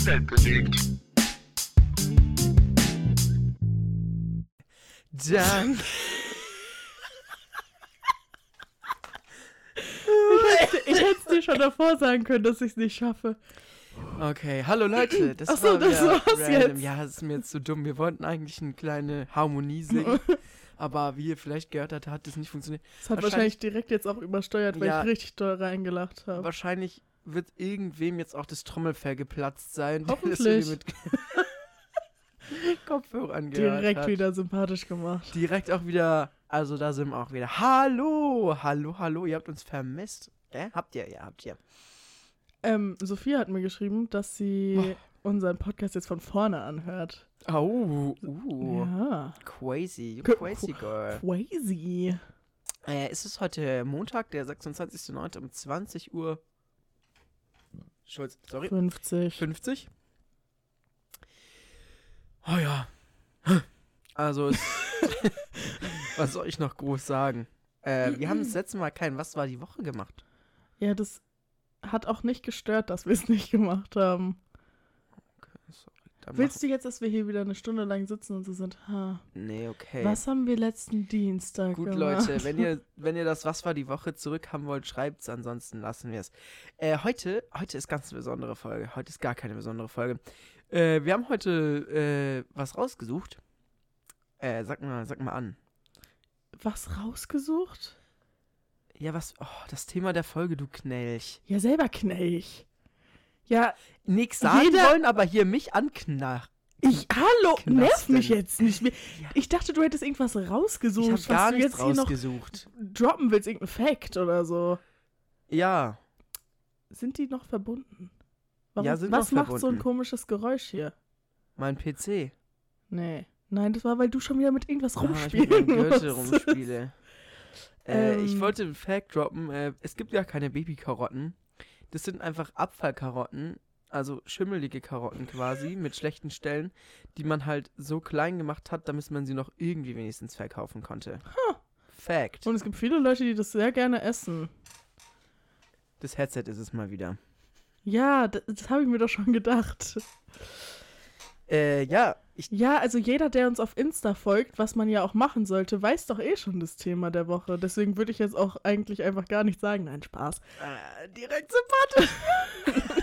die Welt bewegt. Dann. Ich hätte es dir schon davor sagen können, dass ich es nicht schaffe. Okay, hallo Leute. Das Ach so, war das war's random. jetzt. Ja, das ist mir jetzt zu dumm. Wir wollten eigentlich eine kleine Harmonie singen. aber wie ihr vielleicht gehört habt, hat das nicht funktioniert. Das hat Wahrscheinlich- wahrscheinlich direkt jetzt auch übersteuert, weil Ja. ich richtig doll reingelacht habe. Wahrscheinlich wird irgendwem jetzt auch das Trommelfell geplatzt sein. Hoffentlich. Mit Kopfhörern gehört Direkt hat. wieder sympathisch gemacht. Direkt auch wieder, also da sind wir auch wieder. Hallo, hallo, hallo, ihr habt uns vermisst. Äh, habt ihr, ja, habt ihr. Ähm, Sophia hat mir geschrieben, dass sie Oh. unseren Podcast jetzt von vorne anhört. Oh, uh, Ja. crazy, you crazy girl. Crazy. Äh, es ist heute Montag, der 26.09. um 20 Uhr. Schulz, sorry. 50. 50. Oh ja. Also, es, was soll ich noch groß sagen? Äh, wir haben das letzte Mal kein Was war die Woche gemacht. Ja, das hat auch nicht gestört, dass wir es nicht gemacht haben. Sorry, dann Willst du jetzt, dass wir hier wieder eine Stunde lang sitzen und so sind, ha, Nee, okay. was haben wir letzten Dienstag Gut, gemacht? Leute, wenn ihr, wenn ihr das Was war die Woche zurück haben wollt, schreibt's, ansonsten lassen wir es. Äh, heute, heute ist ganz eine besondere Folge. Heute ist gar keine besondere Folge. Äh, wir haben heute äh, was rausgesucht. Äh, sag mal, sag mal an. Was rausgesucht? Ja, was. Oh, das Thema der Folge, du Knelch. Ja, selber Knelch. Ja, Nix sagen Jeder- wollen, aber hier mich anknach. ich, hallo, Knasten. nerv mich jetzt nicht mehr. Ja. Ich dachte, du hättest irgendwas rausgesucht, Ich hab was gar du nichts jetzt hier noch rausgesucht. droppen willst, irgendein Fact oder so. Ja. Sind die noch verbunden? Warum, Ja, sind was noch macht so ein verbunden. komisches Geräusch hier? Mein PC. Nee. Nein, das war, weil du schon wieder mit irgendwas Ah, ich rumspielen mit meinem Gürtel musstest. rumspiele. äh, ich Ähm. wollte einen Fact droppen. Äh, es gibt ja keine Babykarotten. Das sind einfach Abfallkarotten, also schimmelige Karotten quasi, mit schlechten Stellen, die man halt so klein gemacht hat, damit man sie noch irgendwie wenigstens verkaufen konnte. Fact. Und es gibt viele Leute, die das sehr gerne essen. Das Headset ist es mal wieder. Ja, das, das habe ich mir doch schon gedacht. Äh, ja. Ja, also jeder, der uns auf Insta folgt, was man ja auch machen sollte, weiß doch eh schon das Thema der Woche. Deswegen würde ich jetzt auch eigentlich einfach gar nicht sagen. Nein, Spaß. Äh, direkt sympathisch.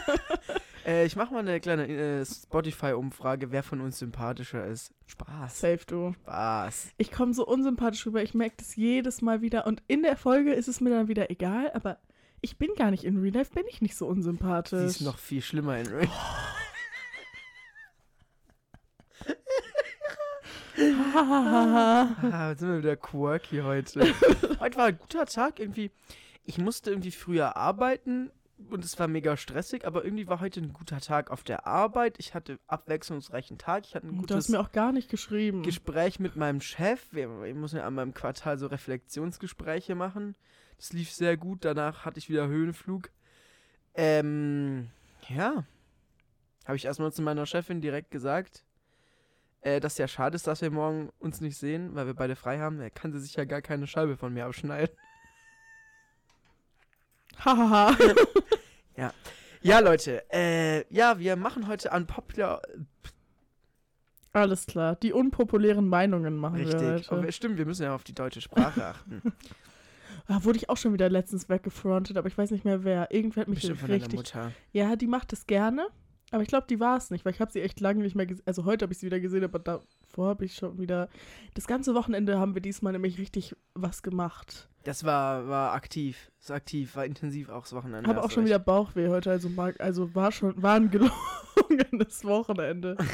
äh, ich mache mal eine kleine äh, Spotify-Umfrage, wer von uns sympathischer ist. Spaß. Safe du. Spaß. Ich komme so unsympathisch rüber. Ich merke das jedes Mal wieder. Und in der Folge ist es mir dann wieder egal, aber ich bin gar nicht in Real Life, bin ich nicht so Sie unsympathisch. ist noch viel schlimmer in Real. Ah, jetzt sind wir wieder quirky heute. heute war ein guter Tag irgendwie. Ich musste irgendwie früher arbeiten und es war mega stressig, aber irgendwie war heute ein guter Tag auf der Arbeit. Ich hatte abwechslungsreichen Tag. Ich hatte ein du hast gutes mir auch gar nicht geschrieben. Gespräch mit meinem Chef. Wir, wir müssen ja einmal im Quartal so Reflexionsgespräche machen. Das lief sehr gut. Danach hatte ich wieder Höhenflug. Ähm, ja. Habe ich erstmal zu meiner Chefin direkt gesagt, äh, dass ja schade ist, dass wir morgen uns nicht sehen, weil wir beide frei haben. Er kann sie sich ja gar keine Scheibe von mir abschneiden. Hahaha. Ja, Leute. Äh, ja, wir machen heute unpopular. Alles klar. Die unpopulären Meinungen machen wir Richtig. heute. Oh, stimmt, wir müssen ja auf die deutsche Sprache achten. Ah, wurde ich auch schon wieder letztens weggefrontet, aber ich weiß nicht mehr wer. Irgendwer hat mich Bestimmt von richtig. Mutter. Ja, die macht es gerne, aber ich glaube, die war es nicht, weil ich habe sie echt lange nicht mehr gesehen. Also heute habe ich sie wieder gesehen, aber davor habe ich schon wieder. Das ganze Wochenende haben wir diesmal nämlich richtig was gemacht. Das war, war aktiv. Ist aktiv, war intensiv auch das Wochenende. Habe auch schon recht. wieder Bauchweh heute, also, mag, also war schon war ein gelungenes Wochenende.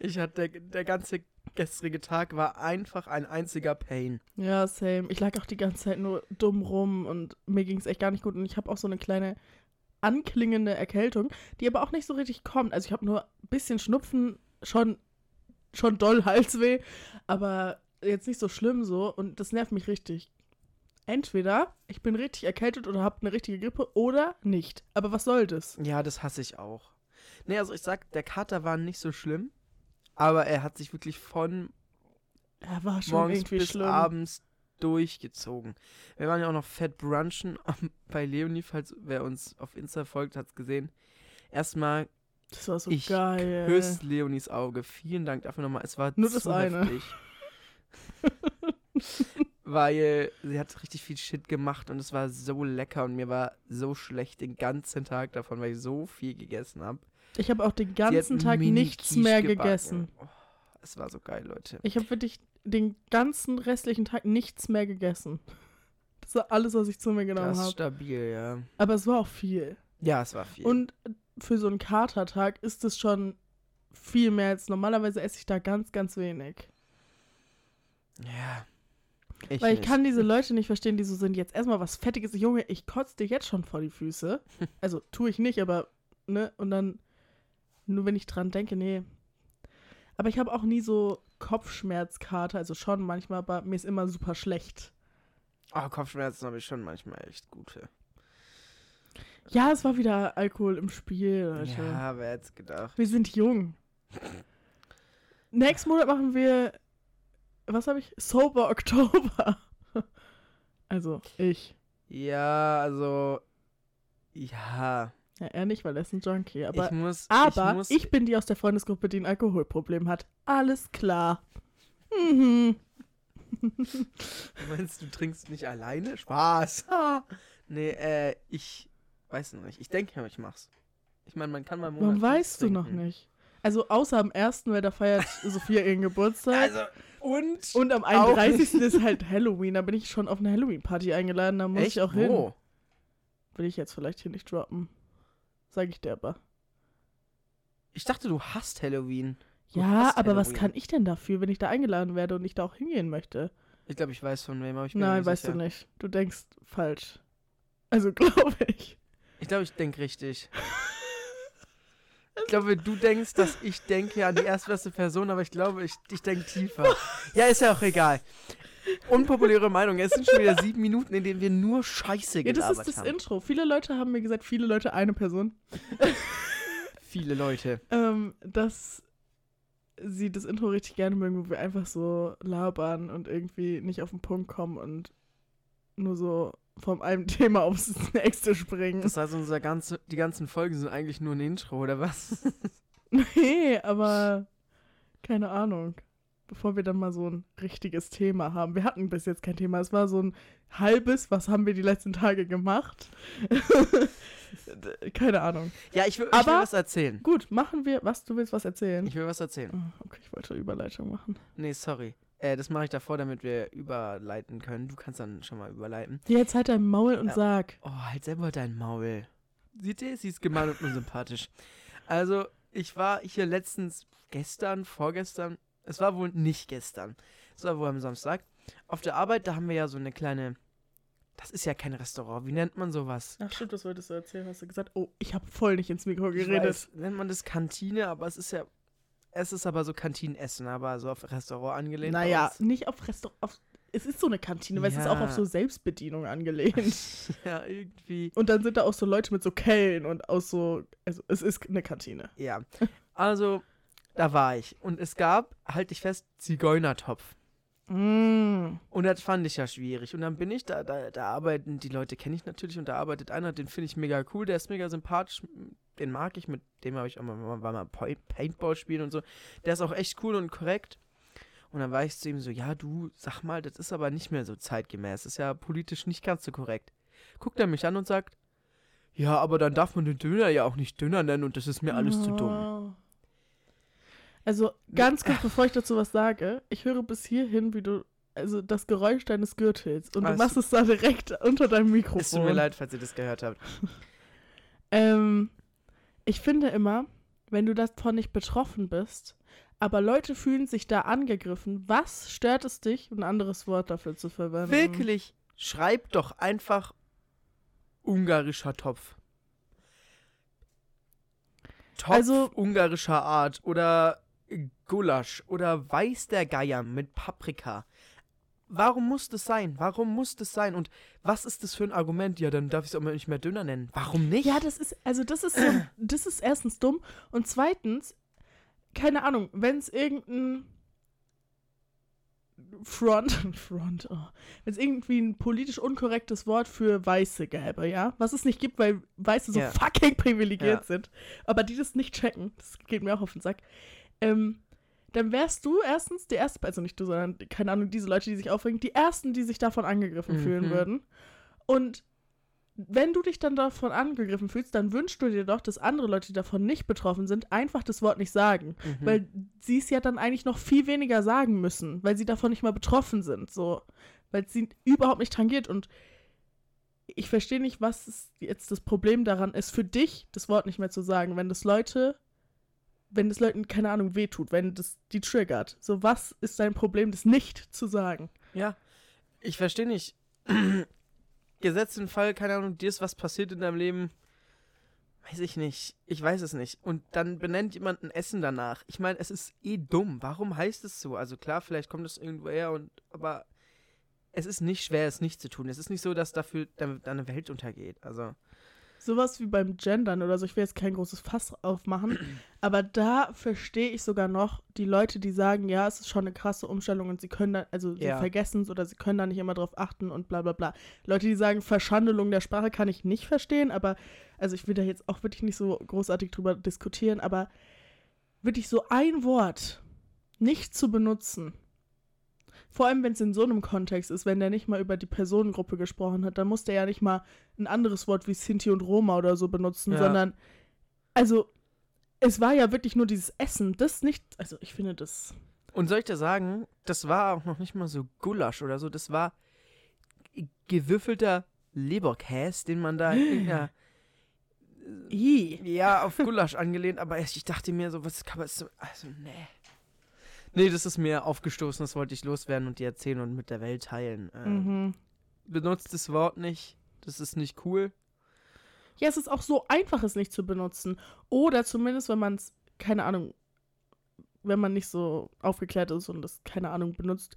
Ich hatte, der, der ganze gestrige Tag war einfach ein einziger Pain. Ja, same. Ich lag auch die ganze Zeit nur dumm rum und mir ging es echt gar nicht gut. Und ich habe auch so eine kleine anklingende Erkältung, die aber auch nicht so richtig kommt. Also ich habe nur ein bisschen Schnupfen, schon, schon doll Halsweh, aber jetzt nicht so schlimm so. Und das nervt mich richtig. Entweder ich bin richtig erkältet oder habe eine richtige Grippe oder nicht. Aber was soll das? Ja, das hasse ich auch. Nee, also ich sag, der Kater war nicht so schlimm, aber er hat sich wirklich von Er war schon morgens irgendwie bis schlimm. abends durchgezogen. Wir waren ja auch noch fett brunchen bei Leonie, falls wer uns auf Insta folgt, hat's gesehen. Erstmal, Das war so ich geil. küsse Leonis Auge. Vielen Dank dafür nochmal. Es war Nur zu das eine. heftig. Weil sie hat richtig viel Shit gemacht und es war so lecker und mir war so schlecht den ganzen Tag davon, weil ich so viel gegessen habe. Ich habe auch den hat ganzen Tag nichts mehr gebacken. gegessen. Oh, es war so geil, Leute. Ich habe wirklich den ganzen restlichen Tag nichts mehr gegessen. Das war alles, was ich zu mir genommen Das ist habe. stabil, ja. Aber es war auch viel. Ja, es war viel. Und für so einen Katertag ist es schon viel mehr als normalerweise esse ich da ganz, ganz wenig. ja. Ich Weil ich nicht. kann diese Leute nicht verstehen, die so sind, jetzt erstmal was Fettiges. Junge, ich kotze dir jetzt schon vor die Füße. Also tue ich nicht, aber, ne? Und dann, nur wenn ich dran denke, nee. Aber ich habe auch nie so Kopfschmerzkater, also schon manchmal, aber mir ist immer super schlecht. Oh, Kopfschmerzen habe ich schon manchmal echt gute. Ja, es war wieder Alkohol im Spiel, Leute. Ja, wer hätte gedacht. Wir sind jung. Nächsten Monat machen wir, was habe ich? Sober Oktober. Also ich. Ja, also. Ja. Ja, er nicht, weil er ist ein Junkie. Aber, ich muss. aber ich ich, muss, bin die aus der Freundesgruppe, die ein Alkoholproblem hat. Alles klar. Mhm. Meinst du, trinkst nicht alleine? Spaß. Ah. nee, äh, ich weiß noch nicht. Ich denke ja, ich mach's. Ich meine, man kann mal Monat Warum weißt du noch trinken. nicht? Also außer am ersten, weil da feiert Sophia ihren Geburtstag. Also, und? und am auch 31. ist halt Halloween. Da bin ich schon auf eine Halloween-Party eingeladen. Da muss Echt? ich auch hin. Wo? Will ich jetzt vielleicht hier nicht droppen. Sag ich dir aber. Ich dachte, du hasst Halloween. Du Ja, hasst aber was Halloween. kann ich denn dafür, wenn ich da eingeladen werde und ich da auch hingehen möchte? Ich glaube, ich weiß von wem, aber ich bin Nein, weißt sicher. du nicht. Du denkst falsch. Also glaube ich. Ich glaube, ich denke richtig. Ich glaube, du denkst, dass ich denke an die erstbeste Person, aber ich glaube, ich, ich denke tiefer. Ja, ist ja auch egal. Unpopuläre Meinung. Es sind schon wieder sieben Minuten, in denen wir nur Scheiße Ja, gelabert das ist das haben. Intro. Viele Leute haben mir gesagt, viele Leute, eine Person, Viele Leute. ähm, dass sie das Intro richtig gerne mögen, wo wir einfach so labern und irgendwie nicht auf den Punkt kommen und nur so vom einem Thema aufs nächste springen. Das heißt, unser ganze, die ganzen Folgen sind eigentlich nur ein Intro, oder was? Nee, aber keine Ahnung. Bevor wir dann mal so ein richtiges Thema haben. Wir hatten bis jetzt kein Thema. Es war so ein halbes, was haben wir die letzten Tage gemacht? keine Ahnung. Ja, ich will, ich will Aber- was erzählen. Gut, machen wir, was du willst, was erzählen. Ich will was erzählen. Oh, okay, ich wollte Überleitung machen. Nee, sorry. Äh, das mache ich davor, damit wir überleiten können. Du kannst dann schon mal überleiten. Jetzt halt dein Maul und Ja. sag. Oh, halt selber dein Maul. Seht ihr, sie ist gemein und unsympathisch. Also, ich war hier letztens, gestern, vorgestern, es war wohl nicht gestern, es war wohl am Samstag, auf der Arbeit, da haben wir ja so eine kleine, das ist ja kein Restaurant, wie nennt man sowas? Ach stimmt, das wolltest du erzählen, hast du gesagt. Oh, ich habe voll nicht ins Mikro geredet. weiß, nennt man das Kantine, aber es ist ja, es ist aber so Kantinenessen, aber so auf Restaurant angelehnt. Naja, nicht auf Restaurant. Es ist so eine Kantine, weil es ist auch Ja. auf so Selbstbedienung angelehnt. ja, irgendwie. Und dann sind da auch so Leute mit so Kellen und aus so. Also, es ist eine Kantine. Ja, also, da war ich. Und es gab, halte ich fest, Zigeunertopf. Mm. Und das fand ich ja schwierig. Und dann bin ich da, da, da arbeiten, die Leute kenne ich natürlich, und da arbeitet einer, den finde ich mega cool, der ist mega sympathisch, den mag ich, mit dem habe ich auch mal, mal, mal Paintball spielen und so. Der ist auch echt cool und korrekt. Und dann war ich zu ihm so, ja, du, sag mal, das ist aber nicht mehr so zeitgemäß, das ist ja politisch nicht ganz so korrekt. Guckt er mich an und sagt, ja, aber dann darf man den Döner ja auch nicht Döner nennen und das ist mir alles zu dumm. Also, ganz kurz, bevor ich dazu was sage, ich höre bis hierhin, wie du. Also das Geräusch deines Gürtels. Und Ah, du es- machst es da direkt unter deinem Mikrofon. Es tut mir leid, falls ihr das gehört habt. Ähm, ich finde immer, wenn du davon nicht betroffen bist, aber Leute fühlen sich da angegriffen, was stört es dich, ein anderes Wort dafür zu verwenden? Wirklich, schreib doch einfach ungarischer Topf. Topf Also- ungarischer Art oder Gulasch oder Weiß der Geier mit Paprika. Warum muss das sein? Warum muss das sein? Und was ist das für ein Argument? Ja, dann darf ich es auch mal nicht mehr Döner nennen. Warum nicht? Ja, das ist, also das ist so, das ist erstens dumm und zweitens, keine Ahnung, wenn es irgendein Front, Front, oh, wenn es irgendwie ein politisch unkorrektes Wort für Weiße gäbe, ja, was es nicht gibt, weil Weiße so Ja. fucking privilegiert Ja. sind, aber die das nicht checken, das geht mir auch auf den Sack, ähm, dann wärst du erstens die erste, also nicht du, sondern, keine Ahnung, diese Leute, die sich aufregen, die ersten, die sich davon angegriffen Mhm. fühlen würden. Und wenn du dich dann davon angegriffen fühlst, dann wünschst du dir doch, dass andere Leute, die davon nicht betroffen sind, einfach das Wort nicht sagen. Mhm. Weil sie es ja dann eigentlich noch viel weniger sagen müssen, weil sie davon nicht mal betroffen sind. So. Weil es sie überhaupt nicht tangiert. Und ich verstehe nicht, was jetzt das Problem daran ist, für dich das Wort nicht mehr zu sagen, wenn das Leute, wenn das Leuten, keine Ahnung, wehtut, wenn das die triggert. So, was ist dein Problem, das nicht zu sagen? Ja, ich verstehe nicht. Gesetzt den Fall, keine Ahnung, dir ist was passiert in deinem Leben. Weiß ich nicht. Ich weiß es nicht. Und dann benennt jemand ein Essen danach. Ich meine, es ist eh dumm. Warum heißt es so? Also klar, vielleicht kommt es irgendwo her und aber es ist nicht schwer, es nicht zu tun. Es ist nicht so, dass dafür de- deine Welt untergeht. Also. Sowas wie beim Gendern oder so, ich will jetzt kein großes Fass aufmachen, aber da verstehe ich sogar noch die Leute, die sagen, ja, es ist schon eine krasse Umstellung und sie können da, also sie Ja. vergessen es oder sie können da nicht immer drauf achten und bla bla bla. Leute, die sagen, Verschandelung der Sprache kann ich nicht verstehen, aber, also ich will da jetzt auch wirklich nicht so großartig drüber diskutieren, aber wirklich so ein Wort nicht zu benutzen, vor allem, wenn es in so einem Kontext ist, wenn der nicht mal über die Personengruppe gesprochen hat, dann muss der ja nicht mal ein anderes Wort wie Sinti und Roma oder so benutzen, Ja. sondern, also, es war ja wirklich nur dieses Essen, das nicht, also ich finde das, Und soll ich dir sagen, das war auch noch nicht mal so Gulasch oder so. Das war gewürfelter Leberkäse, den man da in irgendeiner i, Ja, auf Gulasch angelehnt, aber ich dachte mir so, was kann man so. Also, nee. Nee, das ist mir aufgestoßen, das wollte ich loswerden und dir erzählen und mit der Welt teilen. Ähm, mhm. Benutzt das Wort nicht, das ist nicht cool. Ja, es ist auch so einfach, es nicht zu benutzen. Oder zumindest, wenn man es, keine Ahnung, wenn man nicht so aufgeklärt ist und das, keine Ahnung, benutzt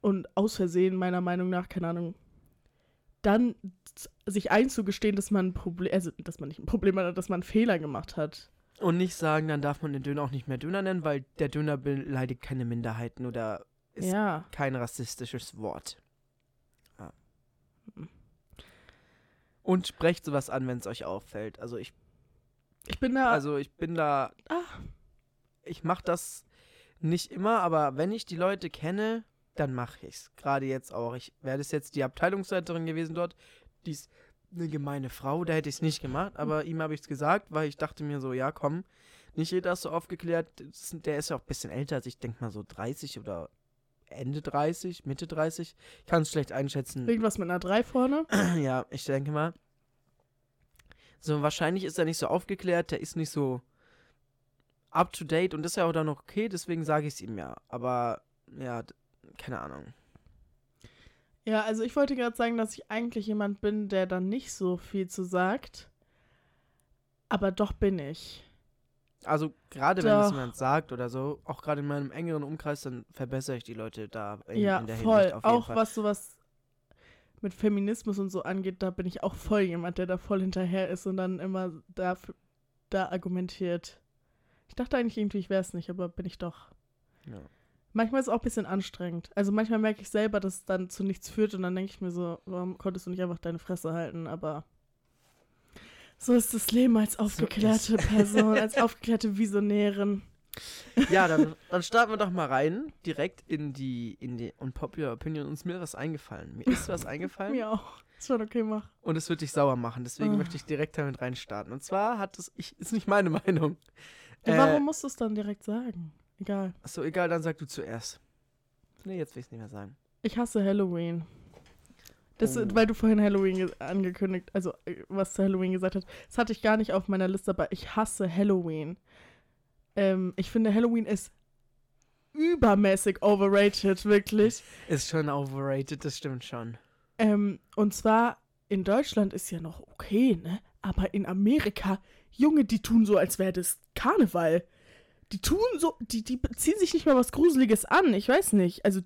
und aus Versehen, meiner Meinung nach, keine Ahnung, dann sich einzugestehen, dass man ein Problem, also dass man nicht ein Problem hat, dass man einen Fehler gemacht hat. Und nicht sagen, dann darf man den Döner auch nicht mehr Döner nennen, weil der Döner beleidigt keine Minderheiten oder ist ja. kein rassistisches Wort. Ja. Und sprecht sowas an, wenn es euch auffällt. Also ich Ich bin da. Also ich bin da. Ah. Ich mache das nicht immer, aber wenn ich die Leute kenne, dann mache ich's. Gerade jetzt auch. Ich wäre das jetzt die Abteilungsleiterin gewesen dort. Die ist eine gemeine Frau, da hätte ich es nicht gemacht, aber ihm habe ich es gesagt, weil ich dachte mir so, ja komm, nicht jeder ist so aufgeklärt. Der ist ja auch ein bisschen älter als ich, denke mal so 30 oder Ende 30, Mitte 30. Ich kann es schlecht einschätzen. irgendwas mit einer 3 vorne. Ja, ich denke mal. So, wahrscheinlich ist er nicht so aufgeklärt, der ist nicht so up to date und ist ja auch dann noch okay, deswegen sage ich es ihm ja. Aber ja, keine Ahnung. Ja, also ich wollte gerade sagen, dass ich eigentlich jemand bin, der dann nicht so viel zu sagt. Aber doch bin ich. Also gerade wenn es jemand sagt oder so, auch gerade in meinem engeren Umkreis, dann verbessere ich die Leute da in, ja, in der voll. Hinsicht auf jeden Auch Fall. was sowas mit Feminismus und so angeht, da bin ich auch voll jemand, der da voll hinterher ist und dann immer da, da argumentiert. Ich dachte eigentlich irgendwie, ich wäre es nicht, aber bin ich doch. Ja. Manchmal ist es auch ein bisschen anstrengend. Also manchmal merke ich selber, dass es dann zu nichts führt und dann denke ich mir so, warum konntest du nicht einfach deine Fresse halten? Aber so ist das Leben als aufgeklärte Person, als aufgeklärte Visionärin. Ja, dann, dann starten wir doch mal rein, direkt in die, in die Unpopular Opinion. Uns mir was eingefallen. Mir ist was eingefallen. Mir auch. Ist schon okay, mach. Und es wird dich sauer machen, deswegen Ah. möchte ich direkt damit reinstarten. Und zwar hat es, ich, ist nicht meine Meinung. Ja, Äh, warum musst du es dann direkt sagen? Egal. Achso, egal, dann sag du zuerst. Nee, jetzt will ich es nicht mehr sagen. Ich hasse Halloween. Das, Oh. Weil du vorhin Halloween ge- angekündigt, also äh, was zu Halloween gesagt hast. Das hatte ich gar nicht auf meiner Liste, aber ich hasse Halloween. Ähm, ich finde, Halloween ist übermäßig overrated, wirklich. Ist schon overrated, das stimmt schon. Ähm, und zwar in Deutschland ist ja noch okay, ne? Aber in Amerika, Junge, die tun so, als wäre das Karneval. Die tun so, die, die ziehen sich nicht mal was Gruseliges an. Ich weiß nicht. Also,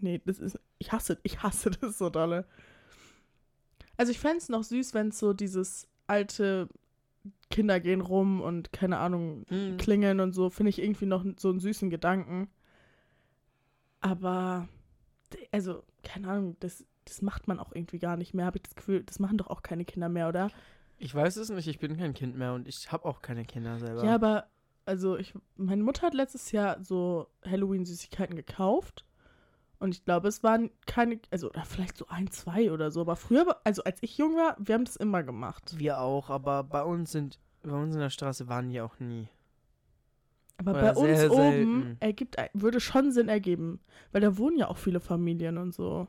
nee, das ist, ich hasse, ich hasse das so dolle. Also ich fände es noch süß, wenn es so dieses alte Kinder gehen rum und keine Ahnung, Hm. klingeln und so, finde ich irgendwie noch so einen süßen Gedanken. Aber, also, keine Ahnung, das, das macht man auch irgendwie gar nicht mehr, habe ich das Gefühl. Das machen doch auch keine Kinder mehr, oder? Ich weiß es nicht, ich bin kein Kind mehr und ich habe auch keine Kinder selber. Ja, aber, also, ich, meine Mutter hat letztes Jahr so Halloween-Süßigkeiten gekauft. Und ich glaube, es waren keine, also, oder vielleicht so ein, zwei oder so. Aber früher, also, als ich jung war, wir haben das immer gemacht. Wir auch, aber bei uns sind, bei uns in der Straße waren die auch nie. Aber Oder bei uns sehr oben selten. ergibt, würde schon Sinn ergeben. Weil da wohnen ja auch viele Familien und so.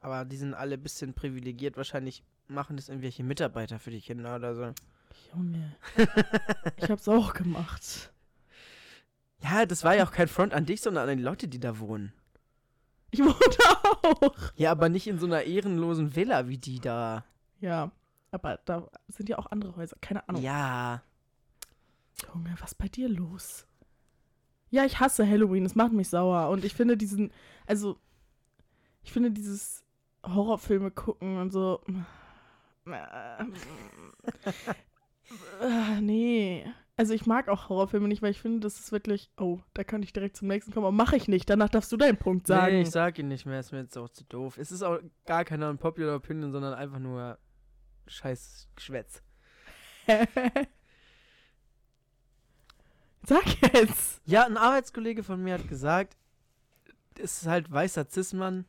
Aber die sind alle ein bisschen privilegiert. Wahrscheinlich machen das irgendwelche Mitarbeiter für die Kinder oder so. Junge. ich hab's auch gemacht. Ja, das war ja auch kein Front an dich, sondern an die Leute, die da wohnen. Ich wohne auch. Ja, aber nicht in so einer ehrenlosen Villa wie die da. Ja, aber da sind ja auch andere Häuser. Keine Ahnung. Ja. Junge, was ist bei dir los? Ja, ich hasse Halloween. Es macht mich sauer. Und ich finde diesen, also, ich finde dieses Horrorfilme gucken und so. Äh, nee. Also ich mag auch Horrorfilme nicht, weil ich finde, das ist wirklich. Oh, da kann ich direkt zum nächsten kommen. Aber mache ich nicht. Danach darfst du deinen Punkt sagen. Nee, ich sag ihn nicht mehr, ist mir jetzt auch zu doof. Es ist auch gar keine Unpopular Opinion, sondern einfach nur scheiß Geschwätz. Sag jetzt. Ja, ein Arbeitskollege von mir hat gesagt, es ist halt weißer Cis-Mann.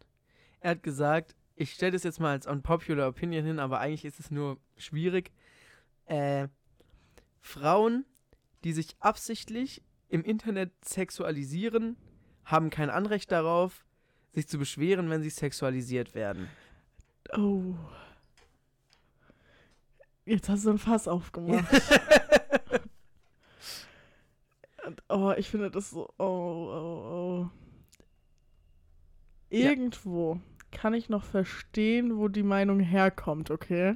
Er hat gesagt, ich stelle das jetzt mal als unpopular Opinion hin, aber eigentlich ist es nur schwierig. Äh, Frauen, die sich absichtlich im Internet sexualisieren, haben kein Anrecht darauf, sich zu beschweren, wenn sie sexualisiert werden. Oh. Jetzt hast du ein Fass aufgemacht. Oh, ich finde das so. Oh, oh, oh. Ja. Irgendwo kann ich noch verstehen, wo die Meinung herkommt, okay?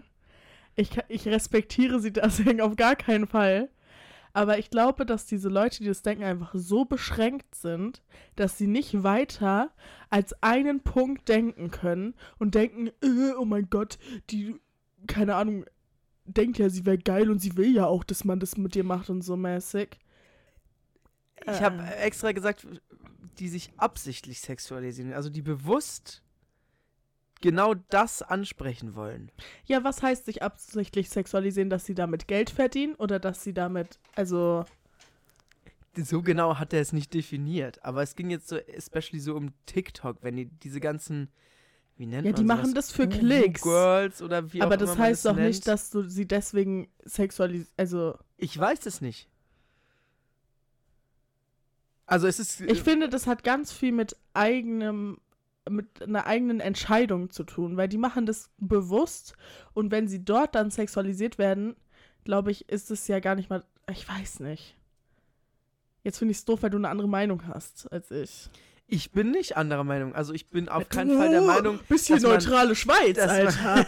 Ich, ich respektiere sie deswegen auf gar keinen Fall. Aber ich glaube, dass diese Leute, die das denken, einfach so beschränkt sind, dass sie nicht weiter als einen Punkt denken können und denken, äh, oh mein Gott, die, keine Ahnung, denkt ja, sie wäre geil und sie will ja auch, dass man das mit dir macht und so mäßig. Ich habe Äh. extra gesagt, die sich absichtlich sexualisieren, also die bewusst genau das ansprechen wollen. Ja, was heißt sich absichtlich sexualisieren, dass sie damit Geld verdienen oder dass sie damit, also, So genau hat er es nicht definiert, aber es ging jetzt so especially so um TikTok, wenn die diese ganzen wie nennt ja, man die sowas? machen das für Klicks. Girls oder wie Aber auch das heißt doch nennt. nicht, dass du sie deswegen sexualis, also, ich weiß es nicht. Also es ist ich finde, das hat ganz viel mit eigenem, mit einer eigenen Entscheidung zu tun, weil die machen das bewusst und wenn sie dort dann sexualisiert werden, glaube ich, ist es ja gar nicht mal, ich weiß nicht. Jetzt finde ich es doof, weil du eine andere Meinung hast als ich. ich bin nicht anderer Meinung. Also ich bin auf keinen Fall der Meinung, Bisschen dass man- neutrale Schweiz, dass Alter. man,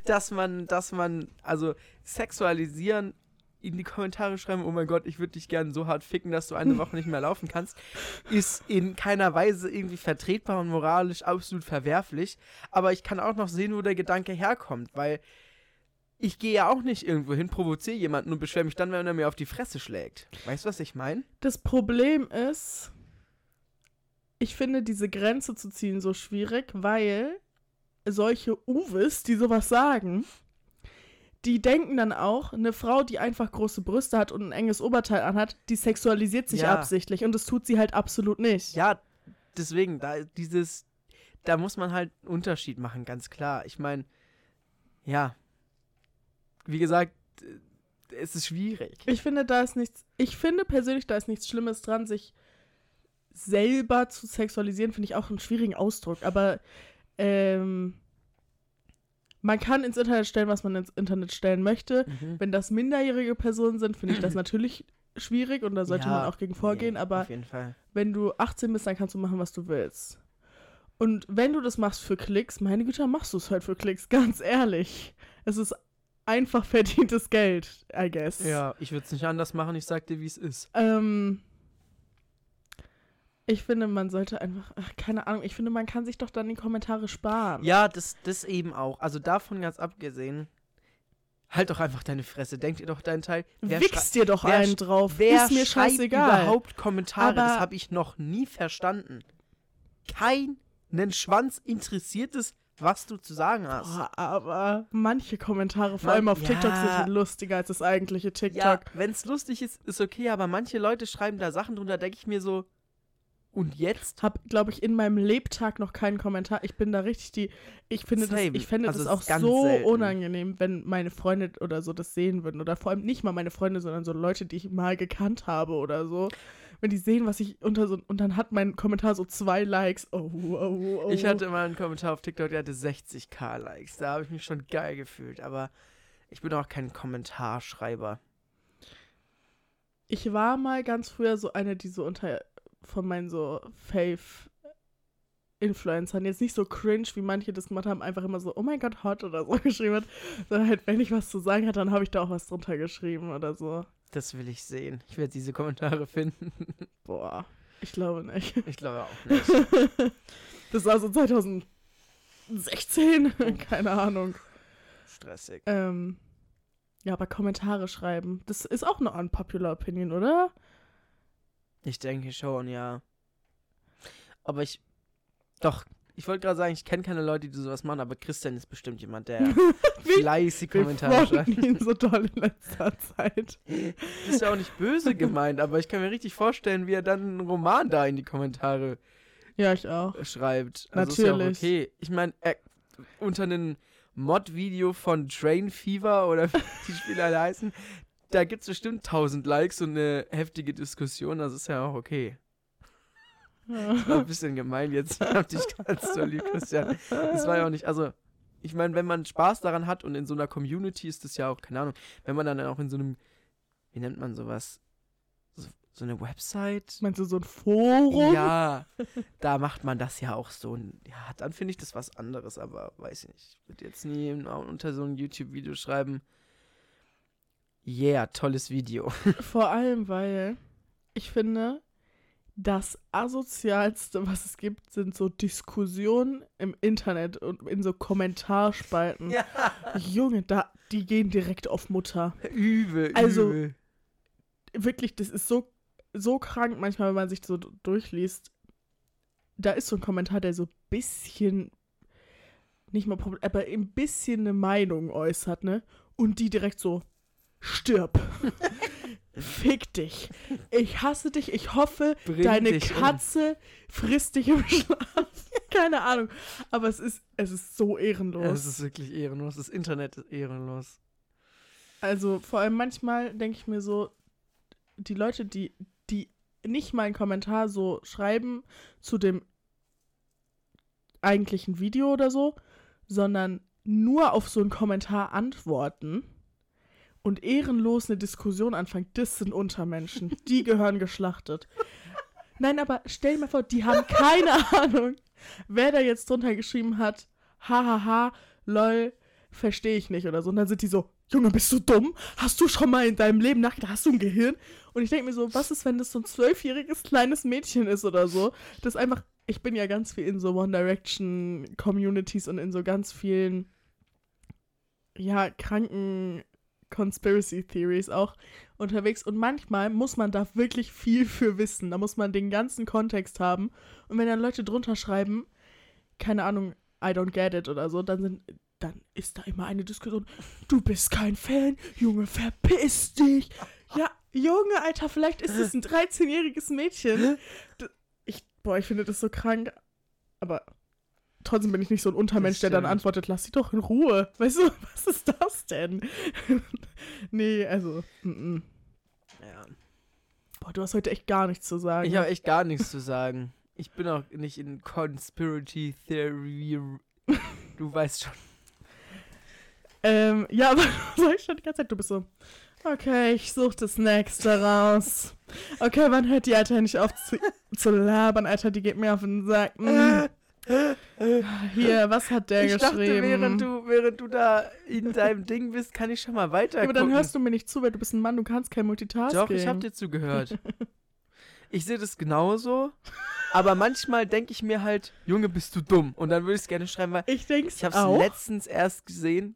dass man, dass man, also sexualisieren, in die Kommentare schreiben, oh mein Gott, ich würde dich gerne so hart ficken, dass du eine Woche nicht mehr laufen kannst, ist in keiner Weise irgendwie vertretbar und moralisch absolut verwerflich. Aber ich kann auch noch sehen, wo der Gedanke herkommt, weil ich gehe ja auch nicht irgendwo hin, provoziere jemanden und beschwere mich dann, wenn er mir auf die Fresse schlägt. Weißt du, was ich meine? Das Problem ist, ich finde diese Grenze zu ziehen so schwierig, weil solche Uwes, die sowas sagen, die denken dann auch, eine Frau, die einfach große Brüste hat und ein enges Oberteil anhat, die sexualisiert sich Ja. absichtlich und das tut sie halt absolut nicht. Ja, deswegen, da dieses, da muss man halt einen Unterschied machen, ganz klar. Ich meine, ja, wie gesagt, äh, es ist schwierig. Ich finde, da ist nichts, ich finde persönlich, da ist nichts Schlimmes dran, sich selber zu sexualisieren, finde ich auch einen schwierigen Ausdruck. Aber ähm, man kann ins Internet stellen, was man ins Internet stellen möchte. Mhm. Wenn das minderjährige Personen sind, finde ich das natürlich schwierig und da sollte Ja, man auch gegen vorgehen. Nee, aber wenn du 18 bist, dann kannst du machen, was du willst. Und wenn du das machst für Klicks, meine Güte, machst du es halt für Klicks, ganz ehrlich. Es ist einfach verdientes Geld, I guess. Ja, ich würde es nicht anders machen, ich sag dir, wie es ist. Ähm, ich finde, man sollte einfach, ach, keine Ahnung, ich finde, man kann sich doch dann die Kommentare sparen. Ja, das, das eben auch. Also davon ganz abgesehen, halt doch einfach deine Fresse. Denk dir doch deinen Teil. Wer Wichst dir doch wer einen drauf. Wer ist mir schreibt scheißegal. überhaupt Kommentare? das Aber- habe ich noch nie verstanden. keinen Schwanz interessiert es, was du zu sagen hast. Boah, aber manche Kommentare, vor Man- allem auf TikTok, ja. sind lustiger als das eigentliche TikTok. Ja, wenn es lustig ist, ist okay, aber manche Leute schreiben da Sachen drunter, denke ich mir so, und jetzt? Hab, glaube ich, in meinem Lebtag noch keinen Kommentar. Ich bin da richtig die. Ich finde das, Same. ich fände Also das es auch so selten. unangenehm, wenn meine Freunde oder so das sehen würden. Oder vor allem nicht mal meine Freunde, sondern so Leute, die ich mal gekannt habe oder so. Wenn die sehen, was ich unter so. Und dann hat mein Kommentar so zwei Likes. Oh, oh, oh. Ich hatte mal einen Kommentar auf TikTok, der hatte 60k Likes. Da habe ich mich schon geil gefühlt, aber ich bin auch kein Kommentarschreiber. Ich war mal ganz früher so eine, die so unter von meinen so Fave Influencern jetzt nicht so cringe, wie manche das gemacht haben, einfach immer so, oh mein Gott, hot oder so geschrieben hat, sondern halt, wenn ich was zu sagen hatte, dann habe ich da auch was drunter geschrieben oder so. Das will ich sehen. Ich werde diese Kommentare finden. Boah, ich glaube nicht. Ich glaube auch nicht. Das war so 2016, keine Ahnung. Stressig. Ähm, ja, aber Kommentare schreiben, das ist auch eine unpopular Opinion, oder? Ich denke schon, ja. Aber ich. Doch, ich wollte gerade sagen, ich kenne keine Leute, die sowas machen, aber Christian ist bestimmt jemand, der fleißig Kommentare schreibt. ihn so doll in letzter Zeit. Das ist ja auch nicht böse gemeint, aber ich kann mir richtig vorstellen, wie er dann einen Roman da in die Kommentare Ja, ich auch. schreibt. Also Ist ja Natürlich. okay. Ich meine, unter einem Mod-Video von Train Fever oder wie die Spiele alle heißen, da gibt es bestimmt 1000 Likes und eine heftige Diskussion. Das ist ja auch okay. War ein bisschen gemein jetzt. Hab dich ganz so lieb, Christian. Das war ja auch nicht, also, ich meine, wenn man Spaß daran hat und in so einer Community ist das ja auch, keine Ahnung, wenn man dann auch in so einem, wie nennt man sowas? So, so eine Website? Meinst du so ein Forum? Ja, da macht man das ja auch so. Ja, dann finde ich das was anderes, aber weiß ich nicht. Ich würde jetzt nie unter so ein YouTube-Video schreiben. Yeah, tolles Video. Vor allem, weil ich finde, das asozialste, was es gibt, sind so Diskussionen im Internet und in so Kommentarspalten. Junge, da, die gehen direkt auf Mutter. übel, Also- übel. Wirklich, das ist so, so krank manchmal, wenn man sich so durchliest. Da ist so ein Kommentar, der so ein bisschen, nicht mal Problem, aber ein bisschen eine Meinung äußert, ne? Und die direkt so, stirb. Fick dich. Ich hasse dich. Ich hoffe, Bring deine dich um. Katze frisst dich im Schlaf. Keine Ahnung. Aber es ist, es ist so ehrenlos. Es ist wirklich ehrenlos. Das Internet ist ehrenlos. Also vor allem manchmal denke ich mir so, die Leute, die, die nicht mal einen Kommentar so schreiben zu dem eigentlichen Video oder so, sondern nur auf so einen Kommentar antworten und ehrenlos eine Diskussion anfangen, das sind Untermenschen. Die gehören geschlachtet. Nein, aber stell dir mal vor, die haben keine Ahnung, wer da jetzt drunter geschrieben hat, hahaha, lol, verstehe ich nicht oder so. Und dann sind die so, Junge, bist du dumm? Hast du schon mal in deinem Leben nachgedacht? Hast du ein Gehirn? Und ich denke mir so, was ist, wenn das so ein zwölfjähriges kleines Mädchen ist oder so? Das einfach, ich bin ja ganz viel in so One Direction Communities und in so ganz vielen, ja, kranken Conspiracy Theories auch unterwegs. Und manchmal muss man da wirklich viel für wissen. Da muss man den ganzen Kontext haben. Und wenn dann Leute drunter schreiben, keine Ahnung, I don't get it oder so, dann sind, dann ist da immer eine Diskussion. Du bist kein Fan, Junge, verpiss dich. Ja, Junge, Alter, vielleicht ist es ein 13-jähriges Mädchen. Ich, boah, ich finde das so krank. Aber trotzdem bin ich nicht so ein Untermensch, der dann antwortet, lass sie doch in Ruhe. Weißt du, was ist das denn? nee, also, mm -mm. Ja. boah, du hast heute echt gar nichts zu sagen. Ich habe echt gar nichts zu sagen. Ich bin auch nicht in Conspiracy Theory. Du weißt schon. Ähm, ja, aber sag ich schon die ganze Zeit, du bist so, okay, ich suche das nächste raus. Okay, wann hört die Alter nicht auf zu, zu labern, Alter, die geht mir auf den Sack. Hier, was hat der ich dachte, geschrieben? während du, während du da in deinem Ding bist, kann ich schon mal weiter aber dann hörst du mir nicht zu, weil du bist ein Mann, du kannst kein Multitasking. Doch, ich habe dir zugehört. ich sehe das genauso, aber manchmal denke ich mir halt, Junge, bist du dumm. Und dann würde ich es gerne schreiben, weil Ich ich habe es letztens erst gesehen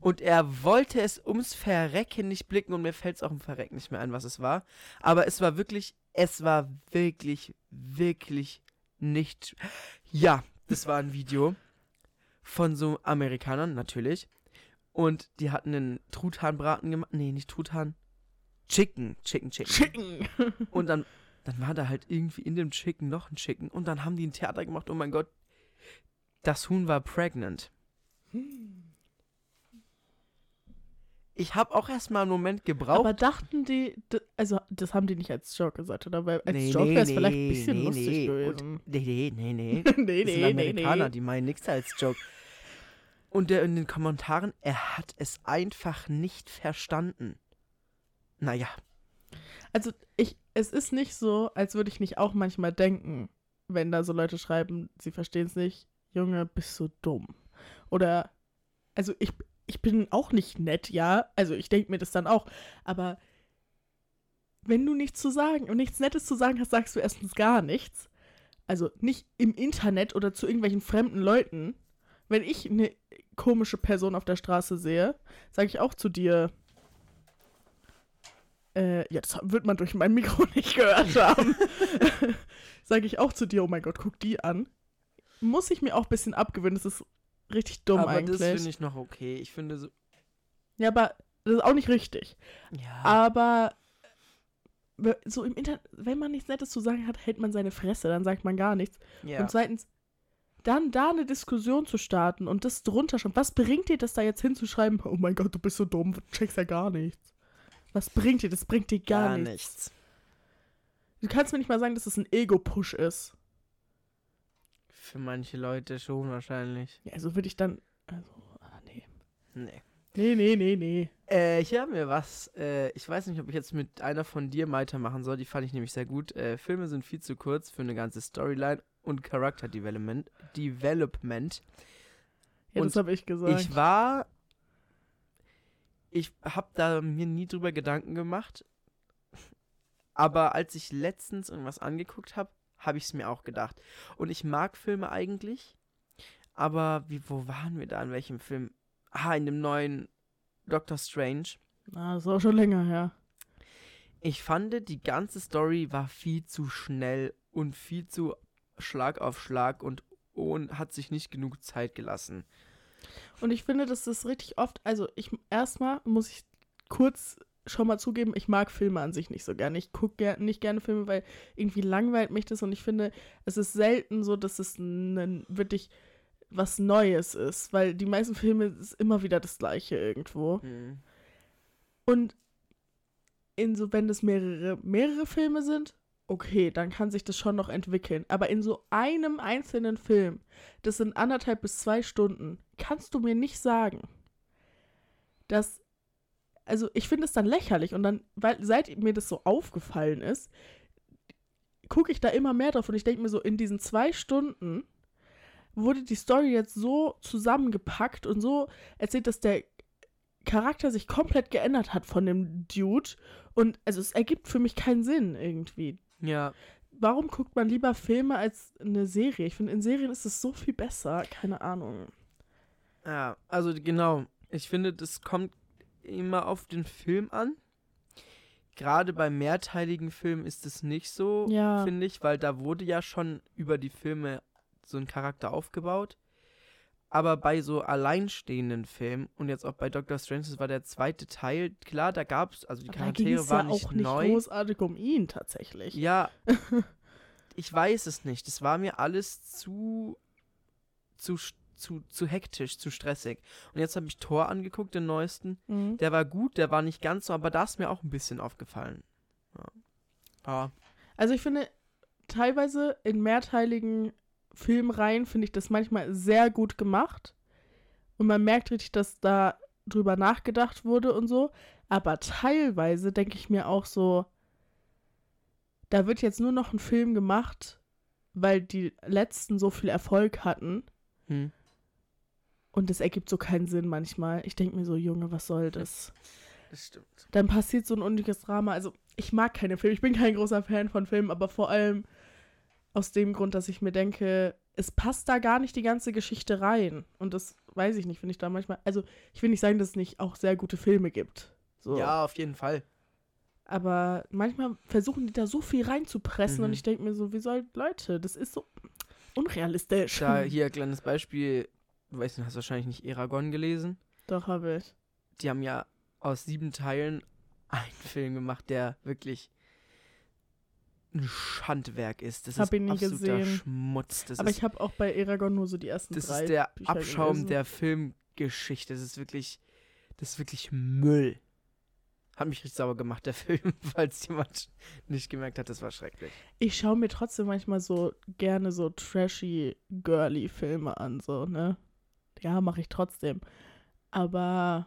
und er wollte es ums Verrecken nicht blicken und mir fällt es auch im Verrecken nicht mehr ein, was es war. Aber es war wirklich, es war wirklich, wirklich nicht. Ja, das war ein Video von so Amerikanern, natürlich. Und die hatten einen Truthahnbraten gemacht. Nee, nicht Truthahn. Chicken. Chicken, Chicken. Chicken. Und dann, dann war da halt irgendwie in dem Chicken noch ein Chicken. Und dann haben die ein Theater gemacht. Oh mein Gott. Das Huhn war pregnant. Ich habe auch erstmal einen Moment gebraucht. Aber dachten die, also das haben die nicht als Joke gesagt, oder? Weil als Nee, Joke nee, wäre es vielleicht ein nee, bisschen nee, lustig nee. gewesen. Und, nee, nee, nee, nee. nee, Das sind nee, nee, Amerikaner, nee. die meinen nichts als Joke. Und der in den Kommentaren, er hat es einfach nicht verstanden. Naja, Also ich, es ist nicht so, als würde ich nicht auch manchmal denken, wenn da so Leute schreiben, sie verstehen es nicht, Junge, bist du dumm. Oder, also ich, ich bin auch nicht nett, ja, also ich denke mir das dann auch, aber wenn du nichts zu sagen und nichts Nettes zu sagen hast, sagst du erstens gar nichts. Also nicht im Internet oder zu irgendwelchen fremden Leuten. Wenn ich eine komische Person auf der Straße sehe, sage ich auch zu dir, äh, ja, das wird man durch mein Mikro nicht gehört haben. Sage ich auch zu dir, oh mein Gott, guck die an. Muss ich mir auch ein bisschen abgewöhnen, das ist richtig dumm aber eigentlich. das finde ich noch okay. Ich finde so, ja, aber das ist auch nicht richtig. ja. Aber so im Internet, wenn man nichts Nettes zu sagen hat, hält man seine Fresse, dann sagt man gar nichts. ja. Und zweitens, dann da eine Diskussion zu starten und das drunter schon. Was bringt dir das da jetzt hinzuschreiben? Oh mein Gott, du bist so dumm, du checkst ja gar nichts. Was bringt dir? Das bringt dir gar, nichts. Du kannst mir nicht mal sagen, dass es ein Ego-Push ist. Für manche Leute schon wahrscheinlich. Ja, also würde ich dann. Also, ah, nee. Nee. Nee, nee, nee, nee. Äh, hier haben wir was. Äh, ich weiß nicht, ob ich jetzt mit einer von dir weitermachen soll. Die fand ich nämlich sehr gut. Äh, Filme sind viel zu kurz für eine ganze Storyline und Character Development. Development. Ja, Und das habe ich gesagt. Ich war. Ich habe da mir nie drüber Gedanken gemacht. Aber als ich letztens irgendwas angeguckt habe, habe ich es mir auch gedacht. Und ich mag Filme eigentlich. Aber wie, wo waren wir da? In welchem Film? Ah, in dem neuen Doctor Strange. ah, das ist auch schon länger her. Ich fand, die ganze Story war viel zu schnell und viel zu Schlag auf Schlag und, und hat sich nicht genug Zeit gelassen. Und ich finde, dass das richtig oft. Also, ich erstmal muss ich kurz schon mal zugeben, ich mag Filme an sich nicht so gerne. Ich gucke ger nicht gerne Filme, weil irgendwie langweilt mich das und ich finde, es ist selten so, dass es ein, wirklich was Neues ist, weil die meisten Filme ist immer wieder das Gleiche irgendwo. Hm. Und in so, wenn es mehrere, mehrere Filme sind, okay, dann kann sich das schon noch entwickeln. Aber in so einem einzelnen Film, das sind anderthalb bis zwei Stunden, kannst du mir nicht sagen, dass. Also, ich finde es dann lächerlich und dann, weil seit mir das so aufgefallen ist, gucke ich da immer mehr drauf und ich denke mir so, in diesen zwei Stunden wurde die Story jetzt so zusammengepackt und so erzählt, dass der Charakter sich komplett geändert hat von dem Dude. Und also es ergibt für mich keinen Sinn irgendwie. Ja, Warum guckt man lieber Filme als eine Serie? Ich finde, in Serien ist es so viel besser. Keine Ahnung. Ja, also genau. Ich finde, das kommt immer auf den Film an. Gerade bei mehrteiligen Filmen ist es nicht so, Ja. finde ich, weil da wurde ja schon über die Filme so ein Charakter aufgebaut. Aber bei so alleinstehenden Filmen und jetzt auch bei Doctor Strange, das war der zweite Teil, klar, da gab es, also die Aber da Charaktere es ja waren nicht auch nicht neu. großartig um ihn tatsächlich. Ja, ich weiß es nicht. Das war mir alles zu, zu, zu, zu hektisch, zu stressig. Und jetzt habe ich Thor angeguckt, den neuesten. Mhm. Der war gut, der war nicht ganz so, aber da ist mir auch ein bisschen aufgefallen. Ja. Ah, Also ich finde, teilweise in mehrteiligen Filmreihen finde ich das manchmal sehr gut gemacht. Und man merkt richtig, dass da drüber nachgedacht wurde und so. Aber teilweise denke ich mir auch so, da wird jetzt nur noch ein Film gemacht, weil die letzten so viel Erfolg hatten. hm. Und es ergibt so keinen Sinn manchmal. Ich denke mir so, Junge, was soll das? Das stimmt. dann passiert so ein unnötiges Drama. Also, ich mag keine Filme. Ich bin kein großer Fan von Filmen, aber vor allem aus dem Grund, dass ich mir denke, es passt da gar nicht die ganze Geschichte rein. Und das weiß ich nicht, finde ich da manchmal. Also, ich will nicht sagen, dass es nicht auch sehr gute Filme gibt. So. Ja, auf jeden Fall. Aber manchmal versuchen die da so viel reinzupressen Mhm. und ich denke mir so, wie soll, Leute, das ist so unrealistisch. Da hier kleines Beispiel, du weißt, du hast wahrscheinlich nicht Eragon gelesen. Doch, habe ich. Die haben ja aus sieben Teilen einen Film gemacht, der wirklich ein Schandwerk ist. Das Hab ist absoluter gesehen. Schmutz. Das Aber ist, ich habe auch bei Eragon nur so die ersten das drei ist der Bücher Abschaum gelesen. der Filmgeschichte. Das ist wirklich, das ist wirklich Müll. Hat mich richtig sauer gemacht, der Film, falls jemand nicht gemerkt hat, das war schrecklich. Ich schaue mir trotzdem manchmal so gerne so trashy, girly Filme an, so, ne? Ja, mache ich trotzdem. Aber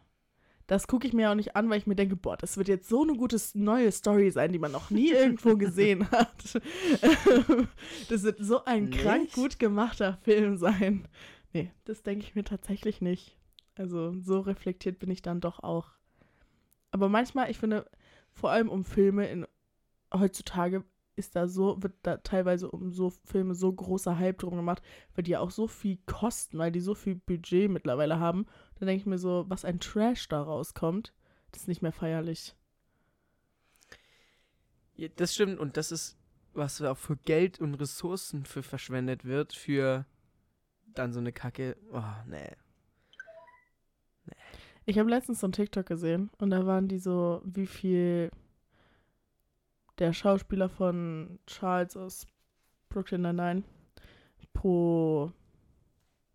das gucke ich mir auch nicht an, weil ich mir denke, boah, das wird jetzt so eine gute neue Story sein, die man noch nie irgendwo gesehen hat. das wird so ein krank Nicht? gut gemachter Film sein. Nee, das denke ich mir tatsächlich nicht. Also so reflektiert bin ich dann doch auch. Aber manchmal, ich finde, vor allem um Filme in heutzutage ist da so, wird da teilweise um so Filme so großer Hype drum gemacht, weil die ja auch so viel kosten, weil die so viel Budget mittlerweile haben. Da denke ich mir so, was ein Trash da rauskommt, das ist nicht mehr feierlich. Ja, das stimmt und das ist, was auch für Geld und Ressourcen für verschwendet wird, für dann so eine Kacke. Oh, nee. Ich habe letztens so einen TikTok gesehen und da waren die so, wie viel der Schauspieler von Charles aus Brooklyn Nine-Nine pro